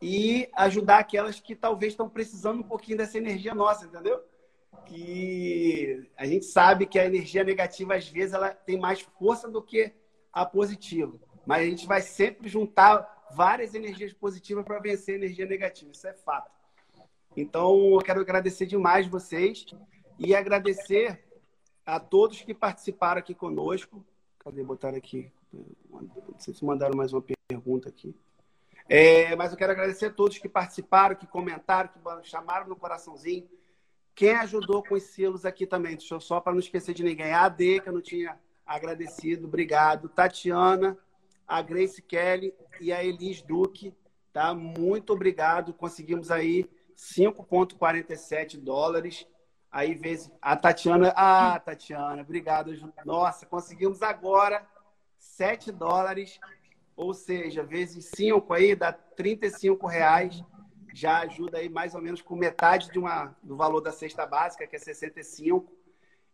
e ajudar aquelas que talvez estão precisando um pouquinho dessa energia nossa, entendeu? Que a gente sabe que a energia negativa, às vezes, ela tem mais força do que a positiva. Mas a gente vai sempre juntar várias energias positivas para vencer a energia negativa. Isso é fato. Então, eu quero agradecer demais vocês e agradecer a todos que participaram aqui conosco. Cadê botar aqui? Não sei se mandaram mais uma pergunta aqui. É, mas eu quero agradecer a todos que participaram, que comentaram, que chamaram no coraçãozinho quem ajudou com os selos aqui também, deixa eu só para não esquecer de ninguém. A AD, que eu não tinha agradecido, obrigado. Tatiana, a Grace Kelly e a Elis Duque, tá? Muito obrigado. Conseguimos aí 5,47 dólares. Aí vezes a Tatiana, ah, Tatiana, obrigado. Nossa, conseguimos agora 7 dólares, ou seja, vezes 5 aí dá 35 reais já ajuda aí mais ou menos com metade de uma, do valor da cesta básica, que é 65.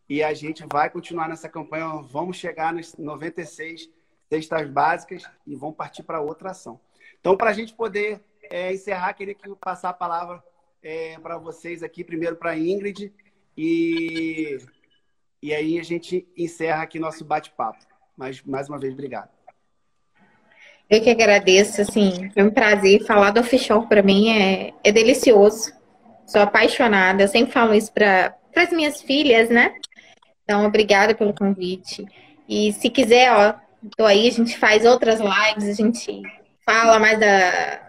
E a gente vai continuar nessa campanha. Vamos chegar nas 96 cestas básicas e vamos partir para outra ação. Então, para a gente poder é, encerrar, queria que passar a palavra é, para vocês aqui, primeiro para a Ingrid, e, e aí a gente encerra aqui nosso bate-papo. Mas, mais uma vez, obrigado. Eu que agradeço, assim, foi um prazer. Falar do offshore para mim é, é delicioso. Sou apaixonada, eu sempre falo isso para as minhas filhas, né? Então, obrigada pelo convite. E se quiser, ó, tô aí, a gente faz outras lives, a gente fala mais da,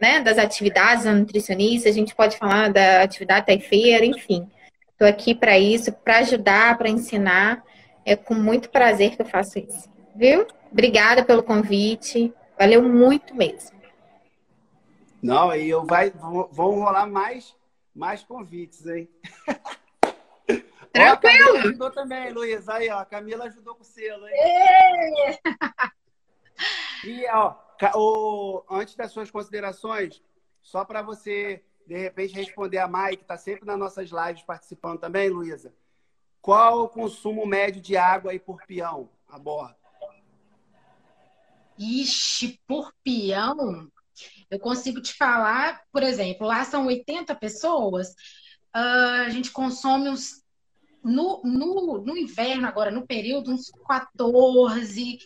né, das atividades da nutricionista, a gente pode falar da atividade taifeira, enfim. Estou aqui para isso, para ajudar, para ensinar. É com muito prazer que eu faço isso. Viu? Obrigada pelo convite. Valeu muito mesmo. Não, e eu vai, vão rolar mais, mais convites, hein? Tranquilo. Ó, ajudou também, Luiz. Aí, ó, a Camila ajudou com o selo, hein? E, ó, o, antes das suas considerações, só para você, de repente, responder a Mai, que está sempre nas nossas lives participando também, Luísa. Qual o consumo médio de água aí por peão a bordo? Ixi, por peão, eu consigo te falar, por exemplo, lá são 80 pessoas, uh, a gente consome uns. No, no, no inverno, agora, no período, uns 14,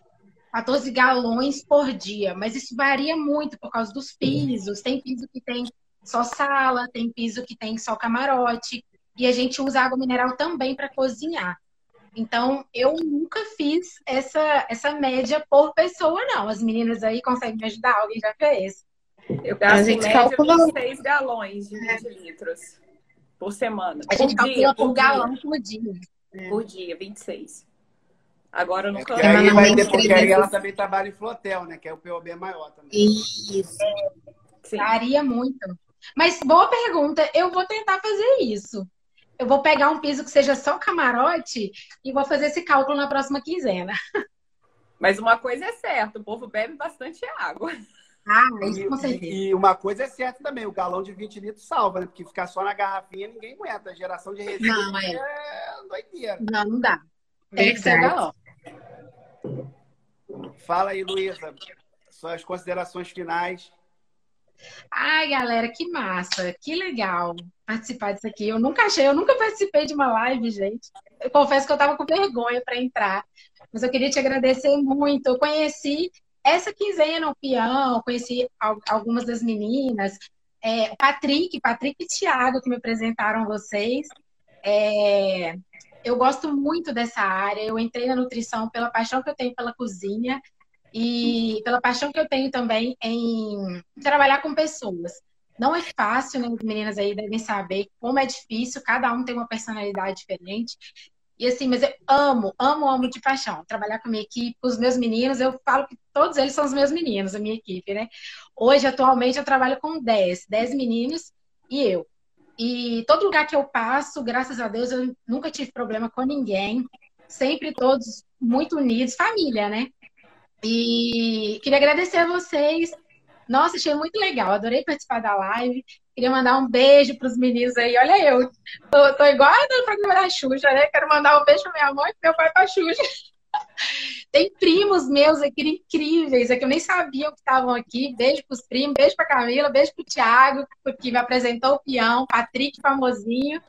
14 galões por dia, mas isso varia muito por causa dos pisos. Tem piso que tem só sala, tem piso que tem só camarote, e a gente usa água mineral também para cozinhar. Então, eu nunca fiz essa, essa média por pessoa, não. As meninas aí conseguem me ajudar? Alguém já fez? Eu gasto a gente calcula... 26 galões de 20 litros por semana. A gente calcula dia, por, por galão por dia. Por dia, 26. Agora eu nunca. É aí vai porque aí ela também trabalha em flotel, né? Que é o POB maior também. Isso. Sim. Muito. Mas boa pergunta. Eu vou tentar fazer isso. Eu vou pegar um piso que seja só camarote e vou fazer esse cálculo na próxima quinzena. Mas uma coisa é certa, o povo bebe bastante água. Ah, isso com certeza. E, e uma coisa é certa também, o galão de 20 litros salva, né? Porque ficar só na garrafinha ninguém aguenta. A geração de resíduos não, é... é doideira. Não, não dá. Tem que ser galão. Fala aí, Luísa, suas considerações finais. Ai, galera, que massa, que legal participar disso aqui. Eu nunca achei, eu nunca participei de uma live, gente. Eu confesso que eu tava com vergonha para entrar, mas eu queria te agradecer muito. Eu conheci essa quinzena o peão, conheci algumas das meninas, é, Patrick, Patrick e Thiago que me apresentaram vocês. É, eu gosto muito dessa área. Eu entrei na nutrição pela paixão que eu tenho pela cozinha e pela paixão que eu tenho também em trabalhar com pessoas. Não é fácil, né? As meninas aí devem saber como é difícil, cada um tem uma personalidade diferente. E assim, mas eu amo, amo, amo de paixão trabalhar com a minha equipe, com os meus meninos. Eu falo que todos eles são os meus meninos, a minha equipe, né? Hoje, atualmente, eu trabalho com 10, 10 meninos e eu. E todo lugar que eu passo, graças a Deus, eu nunca tive problema com ninguém. Sempre todos muito unidos, família, né? E queria agradecer a vocês. Nossa, achei muito legal, adorei participar da live. Queria mandar um beijo para os meninos aí. Olha eu, tô, tô igual no programa da Xuxa, né? Quero mandar um beijo para minha mãe e meu pai para Xuxa. Tem primos meus aqui incríveis, é que eu nem sabia que estavam aqui. Beijo para os primos, beijo para Camila, beijo para o Thiago, que me apresentou o peão, Patrick famosinho.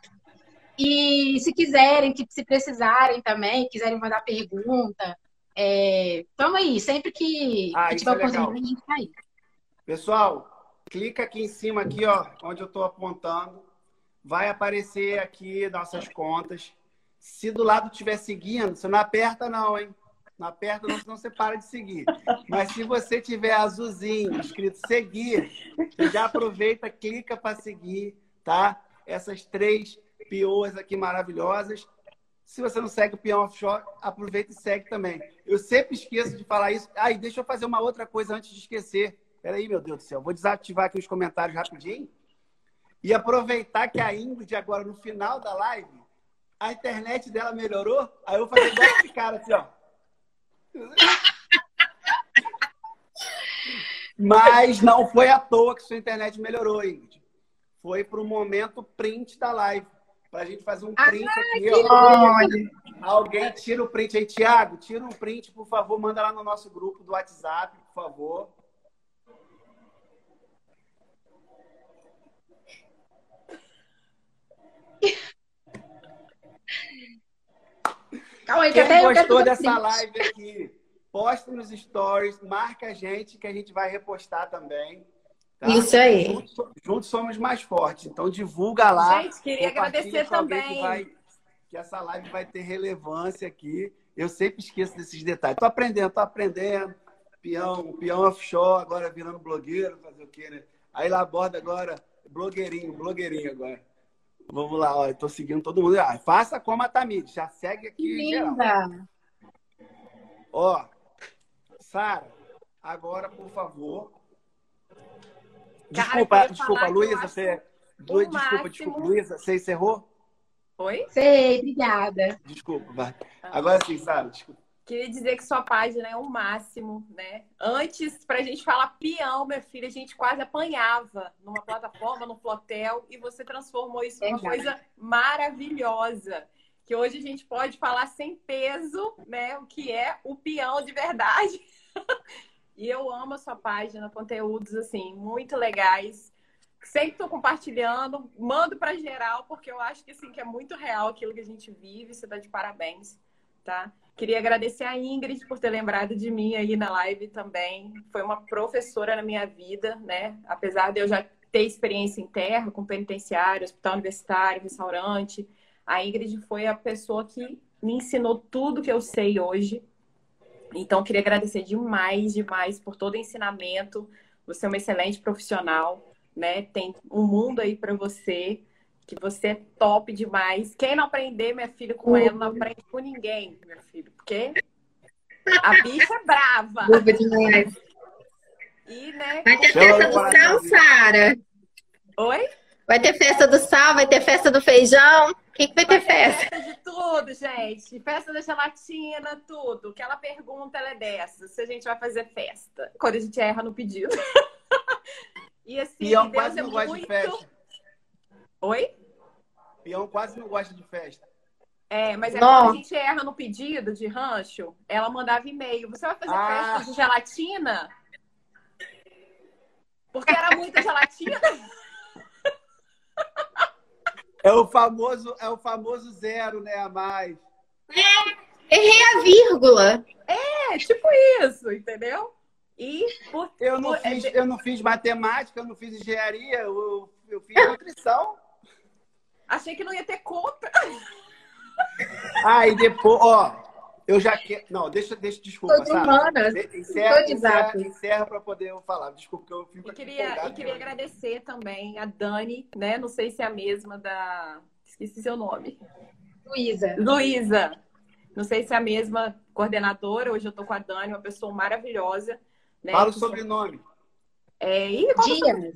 E se quiserem, que se precisarem também, quiserem mandar pergunta, é, tamo aí, sempre que ah, tiver é oportunidade, a gente tá aí. Pessoal, clica aqui em cima, aqui, ó, onde eu estou apontando. Vai aparecer aqui nossas contas. Se do lado estiver seguindo, você não aperta, não, hein? Não aperta, não, senão você para de seguir. Mas se você tiver azulzinho, escrito seguir, você já aproveita, clica para seguir, tá? Essas três pioas aqui maravilhosas. Se você não segue o Peão Offshore, aproveita e segue também. Eu sempre esqueço de falar isso. Ah, deixa eu fazer uma outra coisa antes de esquecer. Peraí, meu Deus do céu. Vou desativar aqui os comentários rapidinho. E aproveitar que a Ingrid, agora no final da live, a internet dela melhorou. Aí eu vou fazer igual esse cara, assim, ó. Mas não foi à toa que sua internet melhorou, Ingrid. Foi para o momento print da live para a gente fazer um print ah, aqui. Ó. Alguém tira o print aí, Thiago, tira um print, por favor, manda lá no nosso grupo do WhatsApp, por favor. Calma aí, Quem gostou dessa live aqui, posta nos stories, marca a gente que a gente vai repostar também. Tá? Isso aí. Juntos, juntos, somos mais fortes. Então divulga lá. Gente, queria agradecer também. Que, vai, que essa live vai ter relevância aqui. Eu sempre esqueço desses detalhes. Tô aprendendo, tô aprendendo. Peão, peão offshore, agora virando blogueiro, fazer o quê, né? Aí lá borda agora, blogueirinho, blogueirinho agora. Vamos lá, ó, eu tô seguindo todo mundo. Ah, faça como a Tamid, já segue aqui. Linda! Geral. Ó, Sara, agora, por favor, Desculpa, desculpa, Luísa, você. Desculpa, máximo... desculpa, Luísa, você encerrou? Oi? Sei, obrigada. Desculpa, vai. Agora sim, sabe? Desculpa. Queria dizer que sua página é o máximo, né? Antes, pra gente falar peão, minha filha, a gente quase apanhava numa plataforma, no flotel, e você transformou isso numa coisa maravilhosa. Que hoje a gente pode falar sem peso, né? O que é o peão de verdade. E eu amo a sua página, conteúdos assim, muito legais. Sempre estou compartilhando, mando para geral, porque eu acho que assim, que é muito real aquilo que a gente vive. Você está de parabéns, tá? Queria agradecer a Ingrid por ter lembrado de mim aí na live também. Foi uma professora na minha vida, né? Apesar de eu já ter experiência em terra, com penitenciário, hospital universitário, restaurante, a Ingrid foi a pessoa que me ensinou tudo que eu sei hoje. Então, queria agradecer demais, demais por todo o ensinamento. Você é uma excelente profissional, né? Tem um mundo aí para você, que você é top demais. Quem não aprender, minha filha, com ela, não aprende com ninguém, meu filho, porque a bicha é brava. demais. E, né? Vai ter festa do sal, Sara. Oi? Vai ter festa do sal, vai ter festa do feijão. O que, que vai, ter festa? Festa de tudo, gente. Festa da gelatina, tudo. O que ela pergunta, ela é dessa. Se a gente vai fazer festa. Quando a gente erra no pedido. e assim, Peão quase é não muito... gosta de festa. Oi? Peão quase não gosta de festa. É, mas é quando a gente erra no pedido de rancho, ela mandava e-mail. Você vai fazer ah. festa de gelatina? Porque era muita gelatina. É o famoso, é o famoso zero, né? A mais. É, errei a vírgula. É, tipo isso, entendeu? E por, eu, não por, fiz, é, eu não fiz matemática, eu não fiz engenharia, eu, eu fiz nutrição. Achei que não ia ter conta. Ah, e depois, ó, eu já quero. Não, deixa, deixa, desculpa. Tô de humanas. Encerra, encerra, encerra para poder eu falar. Desculpa que eu fico. E queria, e queria agradecer também a Dani, né? Não sei se é a mesma da. Esqueci seu nome. Luísa. Luísa. Não sei se é a mesma coordenadora. Hoje eu tô com a Dani, uma pessoa maravilhosa. Né? Fala o sobrenome. É, e Dias.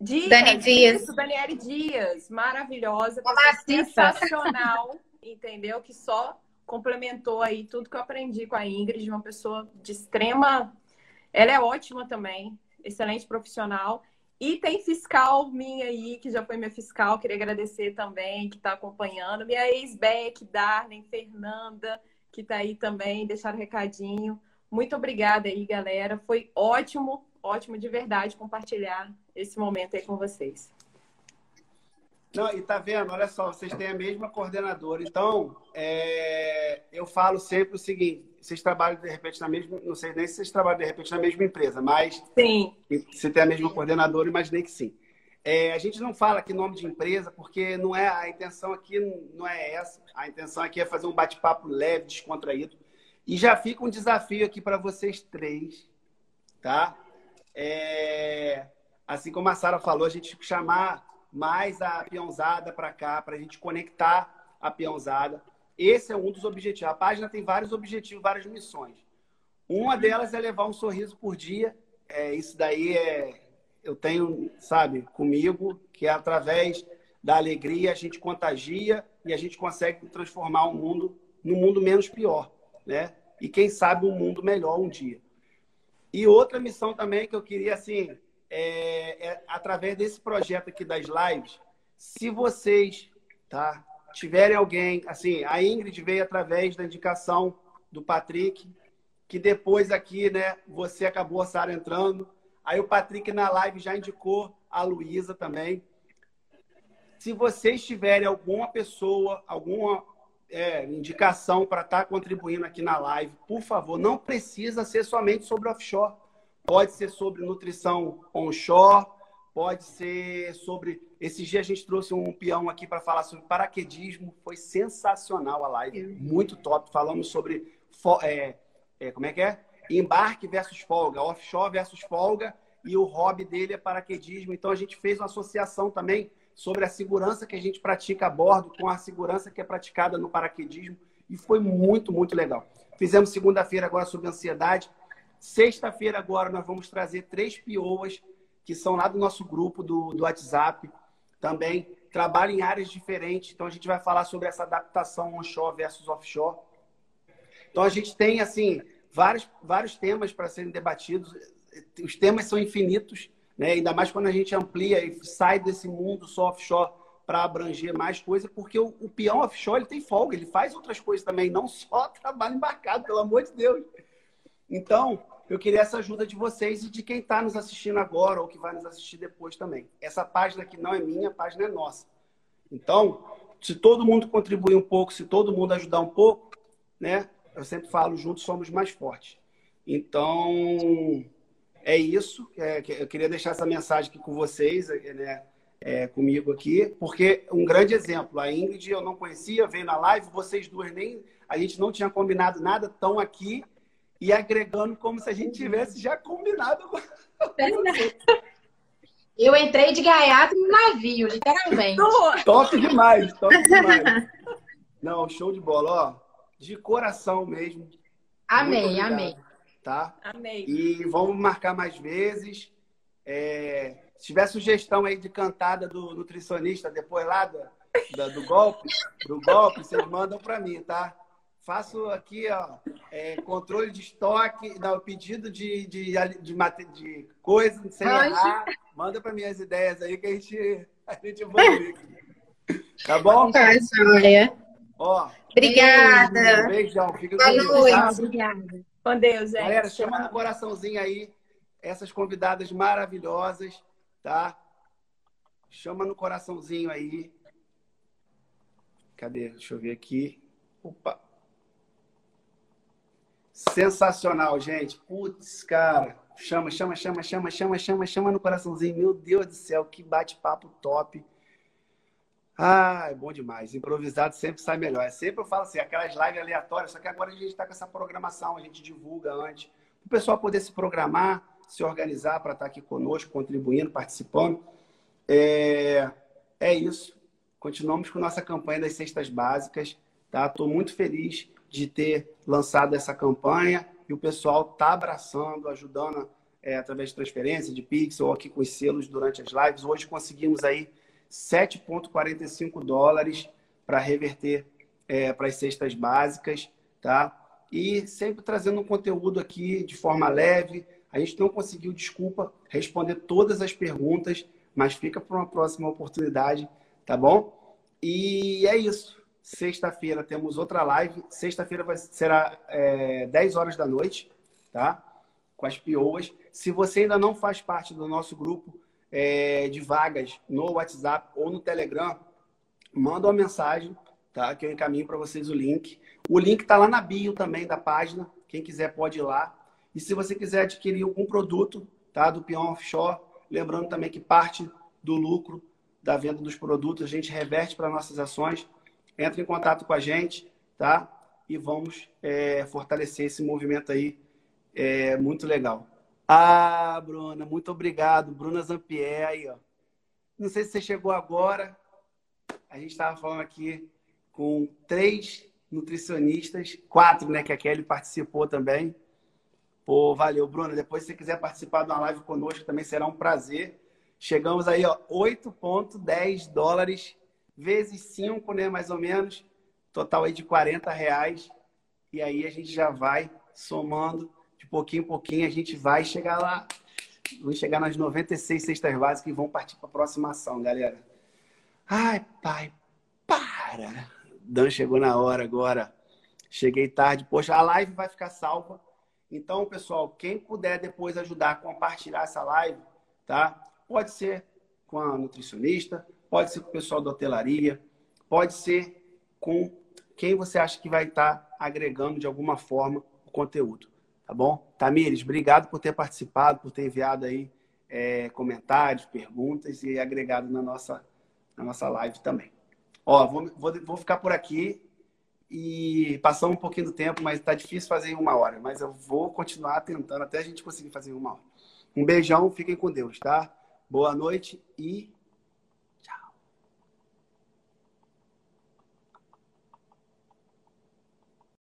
Dias. Dani Dias. Isso, Daniele Dias. Maravilhosa. Sensacional. entendeu? Que só complementou aí tudo que eu aprendi com a Ingrid, uma pessoa de extrema. Ela é ótima também, excelente profissional. E tem fiscal minha aí, que já foi minha fiscal, queria agradecer também, que está acompanhando. Minha ex-Beck, Darlene, Fernanda, que está aí também, deixaram recadinho. Muito obrigada aí, galera. Foi ótimo, ótimo de verdade compartilhar esse momento aí com vocês. Não, e tá vendo? Olha só, vocês têm a mesma coordenadora. Então, é, eu falo sempre o seguinte: vocês trabalham de repente na mesma, não sei nem se vocês trabalham de repente na mesma empresa, mas sim. se tem a mesma coordenadora, imaginei que sim. É, a gente não fala aqui nome de empresa porque não é a intenção aqui não é essa. A intenção aqui é fazer um bate-papo leve, descontraído. E já fica um desafio aqui para vocês três, tá? É, assim como a Sara falou, a gente chamar mais a peãozada para cá, para a gente conectar a peãozada. Esse é um dos objetivos. A página tem vários objetivos, várias missões. Uma delas é levar um sorriso por dia. É, isso daí é eu tenho, sabe, comigo, que é através da alegria a gente contagia e a gente consegue transformar o mundo num mundo menos pior, né? E quem sabe um mundo melhor um dia. E outra missão também que eu queria assim é, é, através desse projeto aqui das lives, se vocês tá, tiverem alguém, assim, a Ingrid veio através da indicação do Patrick, que depois aqui, né, você acabou, Sara, entrando. Aí o Patrick na live já indicou a Luísa também. Se vocês tiverem alguma pessoa, alguma é, indicação para estar tá contribuindo aqui na live, por favor, não precisa ser somente sobre offshore pode ser sobre nutrição onshore, pode ser sobre. Esses dias a gente trouxe um peão aqui para falar sobre paraquedismo, foi sensacional a live, muito top. Falamos sobre. É, é, como é que é? Embarque versus folga, offshore versus folga, e o hobby dele é paraquedismo. Então a gente fez uma associação também sobre a segurança que a gente pratica a bordo com a segurança que é praticada no paraquedismo, e foi muito, muito legal. Fizemos segunda-feira agora sobre ansiedade. Sexta-feira agora nós vamos trazer três pioas que são lá do nosso grupo do, do WhatsApp. Também trabalham em áreas diferentes. Então a gente vai falar sobre essa adaptação onshore versus offshore. Então a gente tem assim vários, vários temas para serem debatidos. Os temas são infinitos, né? ainda mais quando a gente amplia e sai desse mundo só offshore para abranger mais coisas, porque o, o peão offshore ele tem folga, ele faz outras coisas também, não só trabalho embarcado, pelo amor de Deus. Então, eu queria essa ajuda de vocês e de quem está nos assistindo agora ou que vai nos assistir depois também. Essa página aqui não é minha, a página é nossa. Então, se todo mundo contribuir um pouco, se todo mundo ajudar um pouco, né, eu sempre falo, juntos somos mais fortes. Então, é isso. É, eu queria deixar essa mensagem aqui com vocês, né? É, comigo aqui, porque um grande exemplo, a Ingrid eu não conhecia, veio na live, vocês duas nem, a gente não tinha combinado nada, estão aqui e agregando como se a gente tivesse já combinado. Eu entrei de gaiato no navio, literalmente. top demais, top demais. Não, show de bola, ó. De coração mesmo. Amém, amém. Tá? Amém. E vamos marcar mais vezes. É, se tiver sugestão aí de cantada do nutricionista depois lá do, do, do golpe, do golpe, vocês mandam para mim, tá? Faço aqui, ó, é, controle de estoque, não, pedido de, de, de, de coisa, sem errar. Manda para mim as ideias aí que a gente, a gente evolui. Tá bom? Tá, joia. Ó, Obrigada. Um beijão. Fica Boa tá? Obrigada. Com Deus, gente. Galera, chama no coraçãozinho aí essas convidadas maravilhosas, tá? Chama no coraçãozinho aí. Cadê? Deixa eu ver aqui. Opa. Sensacional, gente. Putz, cara. Chama, chama, chama, chama, chama, chama, chama no coraçãozinho. Meu Deus do céu, que bate-papo top. Ah, é bom demais. Improvisado sempre sai melhor. É sempre eu falo assim, aquelas lives aleatórias, só que agora a gente está com essa programação, a gente divulga antes. O pessoal poder se programar, se organizar para estar tá aqui conosco, contribuindo, participando. É, é isso. Continuamos com nossa campanha das cestas básicas. Tá? Estou muito feliz de ter lançado essa campanha e o pessoal está abraçando, ajudando é, através de transferência, de Pix ou aqui com os selos durante as lives. Hoje conseguimos aí 7,45 dólares para reverter é, para as cestas básicas, tá? E sempre trazendo um conteúdo aqui de forma leve. A gente não conseguiu, desculpa, responder todas as perguntas, mas fica para uma próxima oportunidade, tá bom? E é isso. Sexta-feira temos outra live. Sexta-feira será é, 10 horas da noite, tá? Com as pioas. Se você ainda não faz parte do nosso grupo é, de vagas no WhatsApp ou no Telegram, manda uma mensagem, tá? Que eu encaminho para vocês o link. O link está lá na bio também da página. Quem quiser pode ir lá. E se você quiser adquirir algum produto, tá? Do Pion Offshore, lembrando também que parte do lucro da venda dos produtos a gente reverte para nossas ações entre em contato com a gente, tá? E vamos é, fortalecer esse movimento aí, é muito legal. Ah, Bruna, muito obrigado. Bruna Zampier aí, ó. Não sei se você chegou agora. A gente estava falando aqui com três nutricionistas, quatro, né? Que a Kelly participou também. Pô, valeu, Bruna. Depois, se você quiser participar de uma live conosco, também será um prazer. Chegamos aí, ó, 8,10 dólares vezes 5, né, mais ou menos, total aí de 40 reais. E aí a gente já vai somando de pouquinho em pouquinho, a gente vai chegar lá. Vamos chegar nas 96 cestas básicas e vão partir para a próxima ação, galera. Ai, pai, para! Dan chegou na hora agora. Cheguei tarde. Poxa, a live vai ficar salva. Então, pessoal, quem puder depois ajudar a compartilhar essa live, tá? Pode ser com a nutricionista, pode ser com o pessoal da hotelaria, pode ser com quem você acha que vai estar agregando de alguma forma o conteúdo. Tá bom? Tamires, obrigado por ter participado, por ter enviado aí é, comentários, perguntas e agregado na nossa, na nossa live também. Ó, vou, vou, vou ficar por aqui e passou um pouquinho do tempo, mas está difícil fazer em uma hora. Mas eu vou continuar tentando até a gente conseguir fazer em uma hora. Um beijão, fiquem com Deus, tá? Boa noite e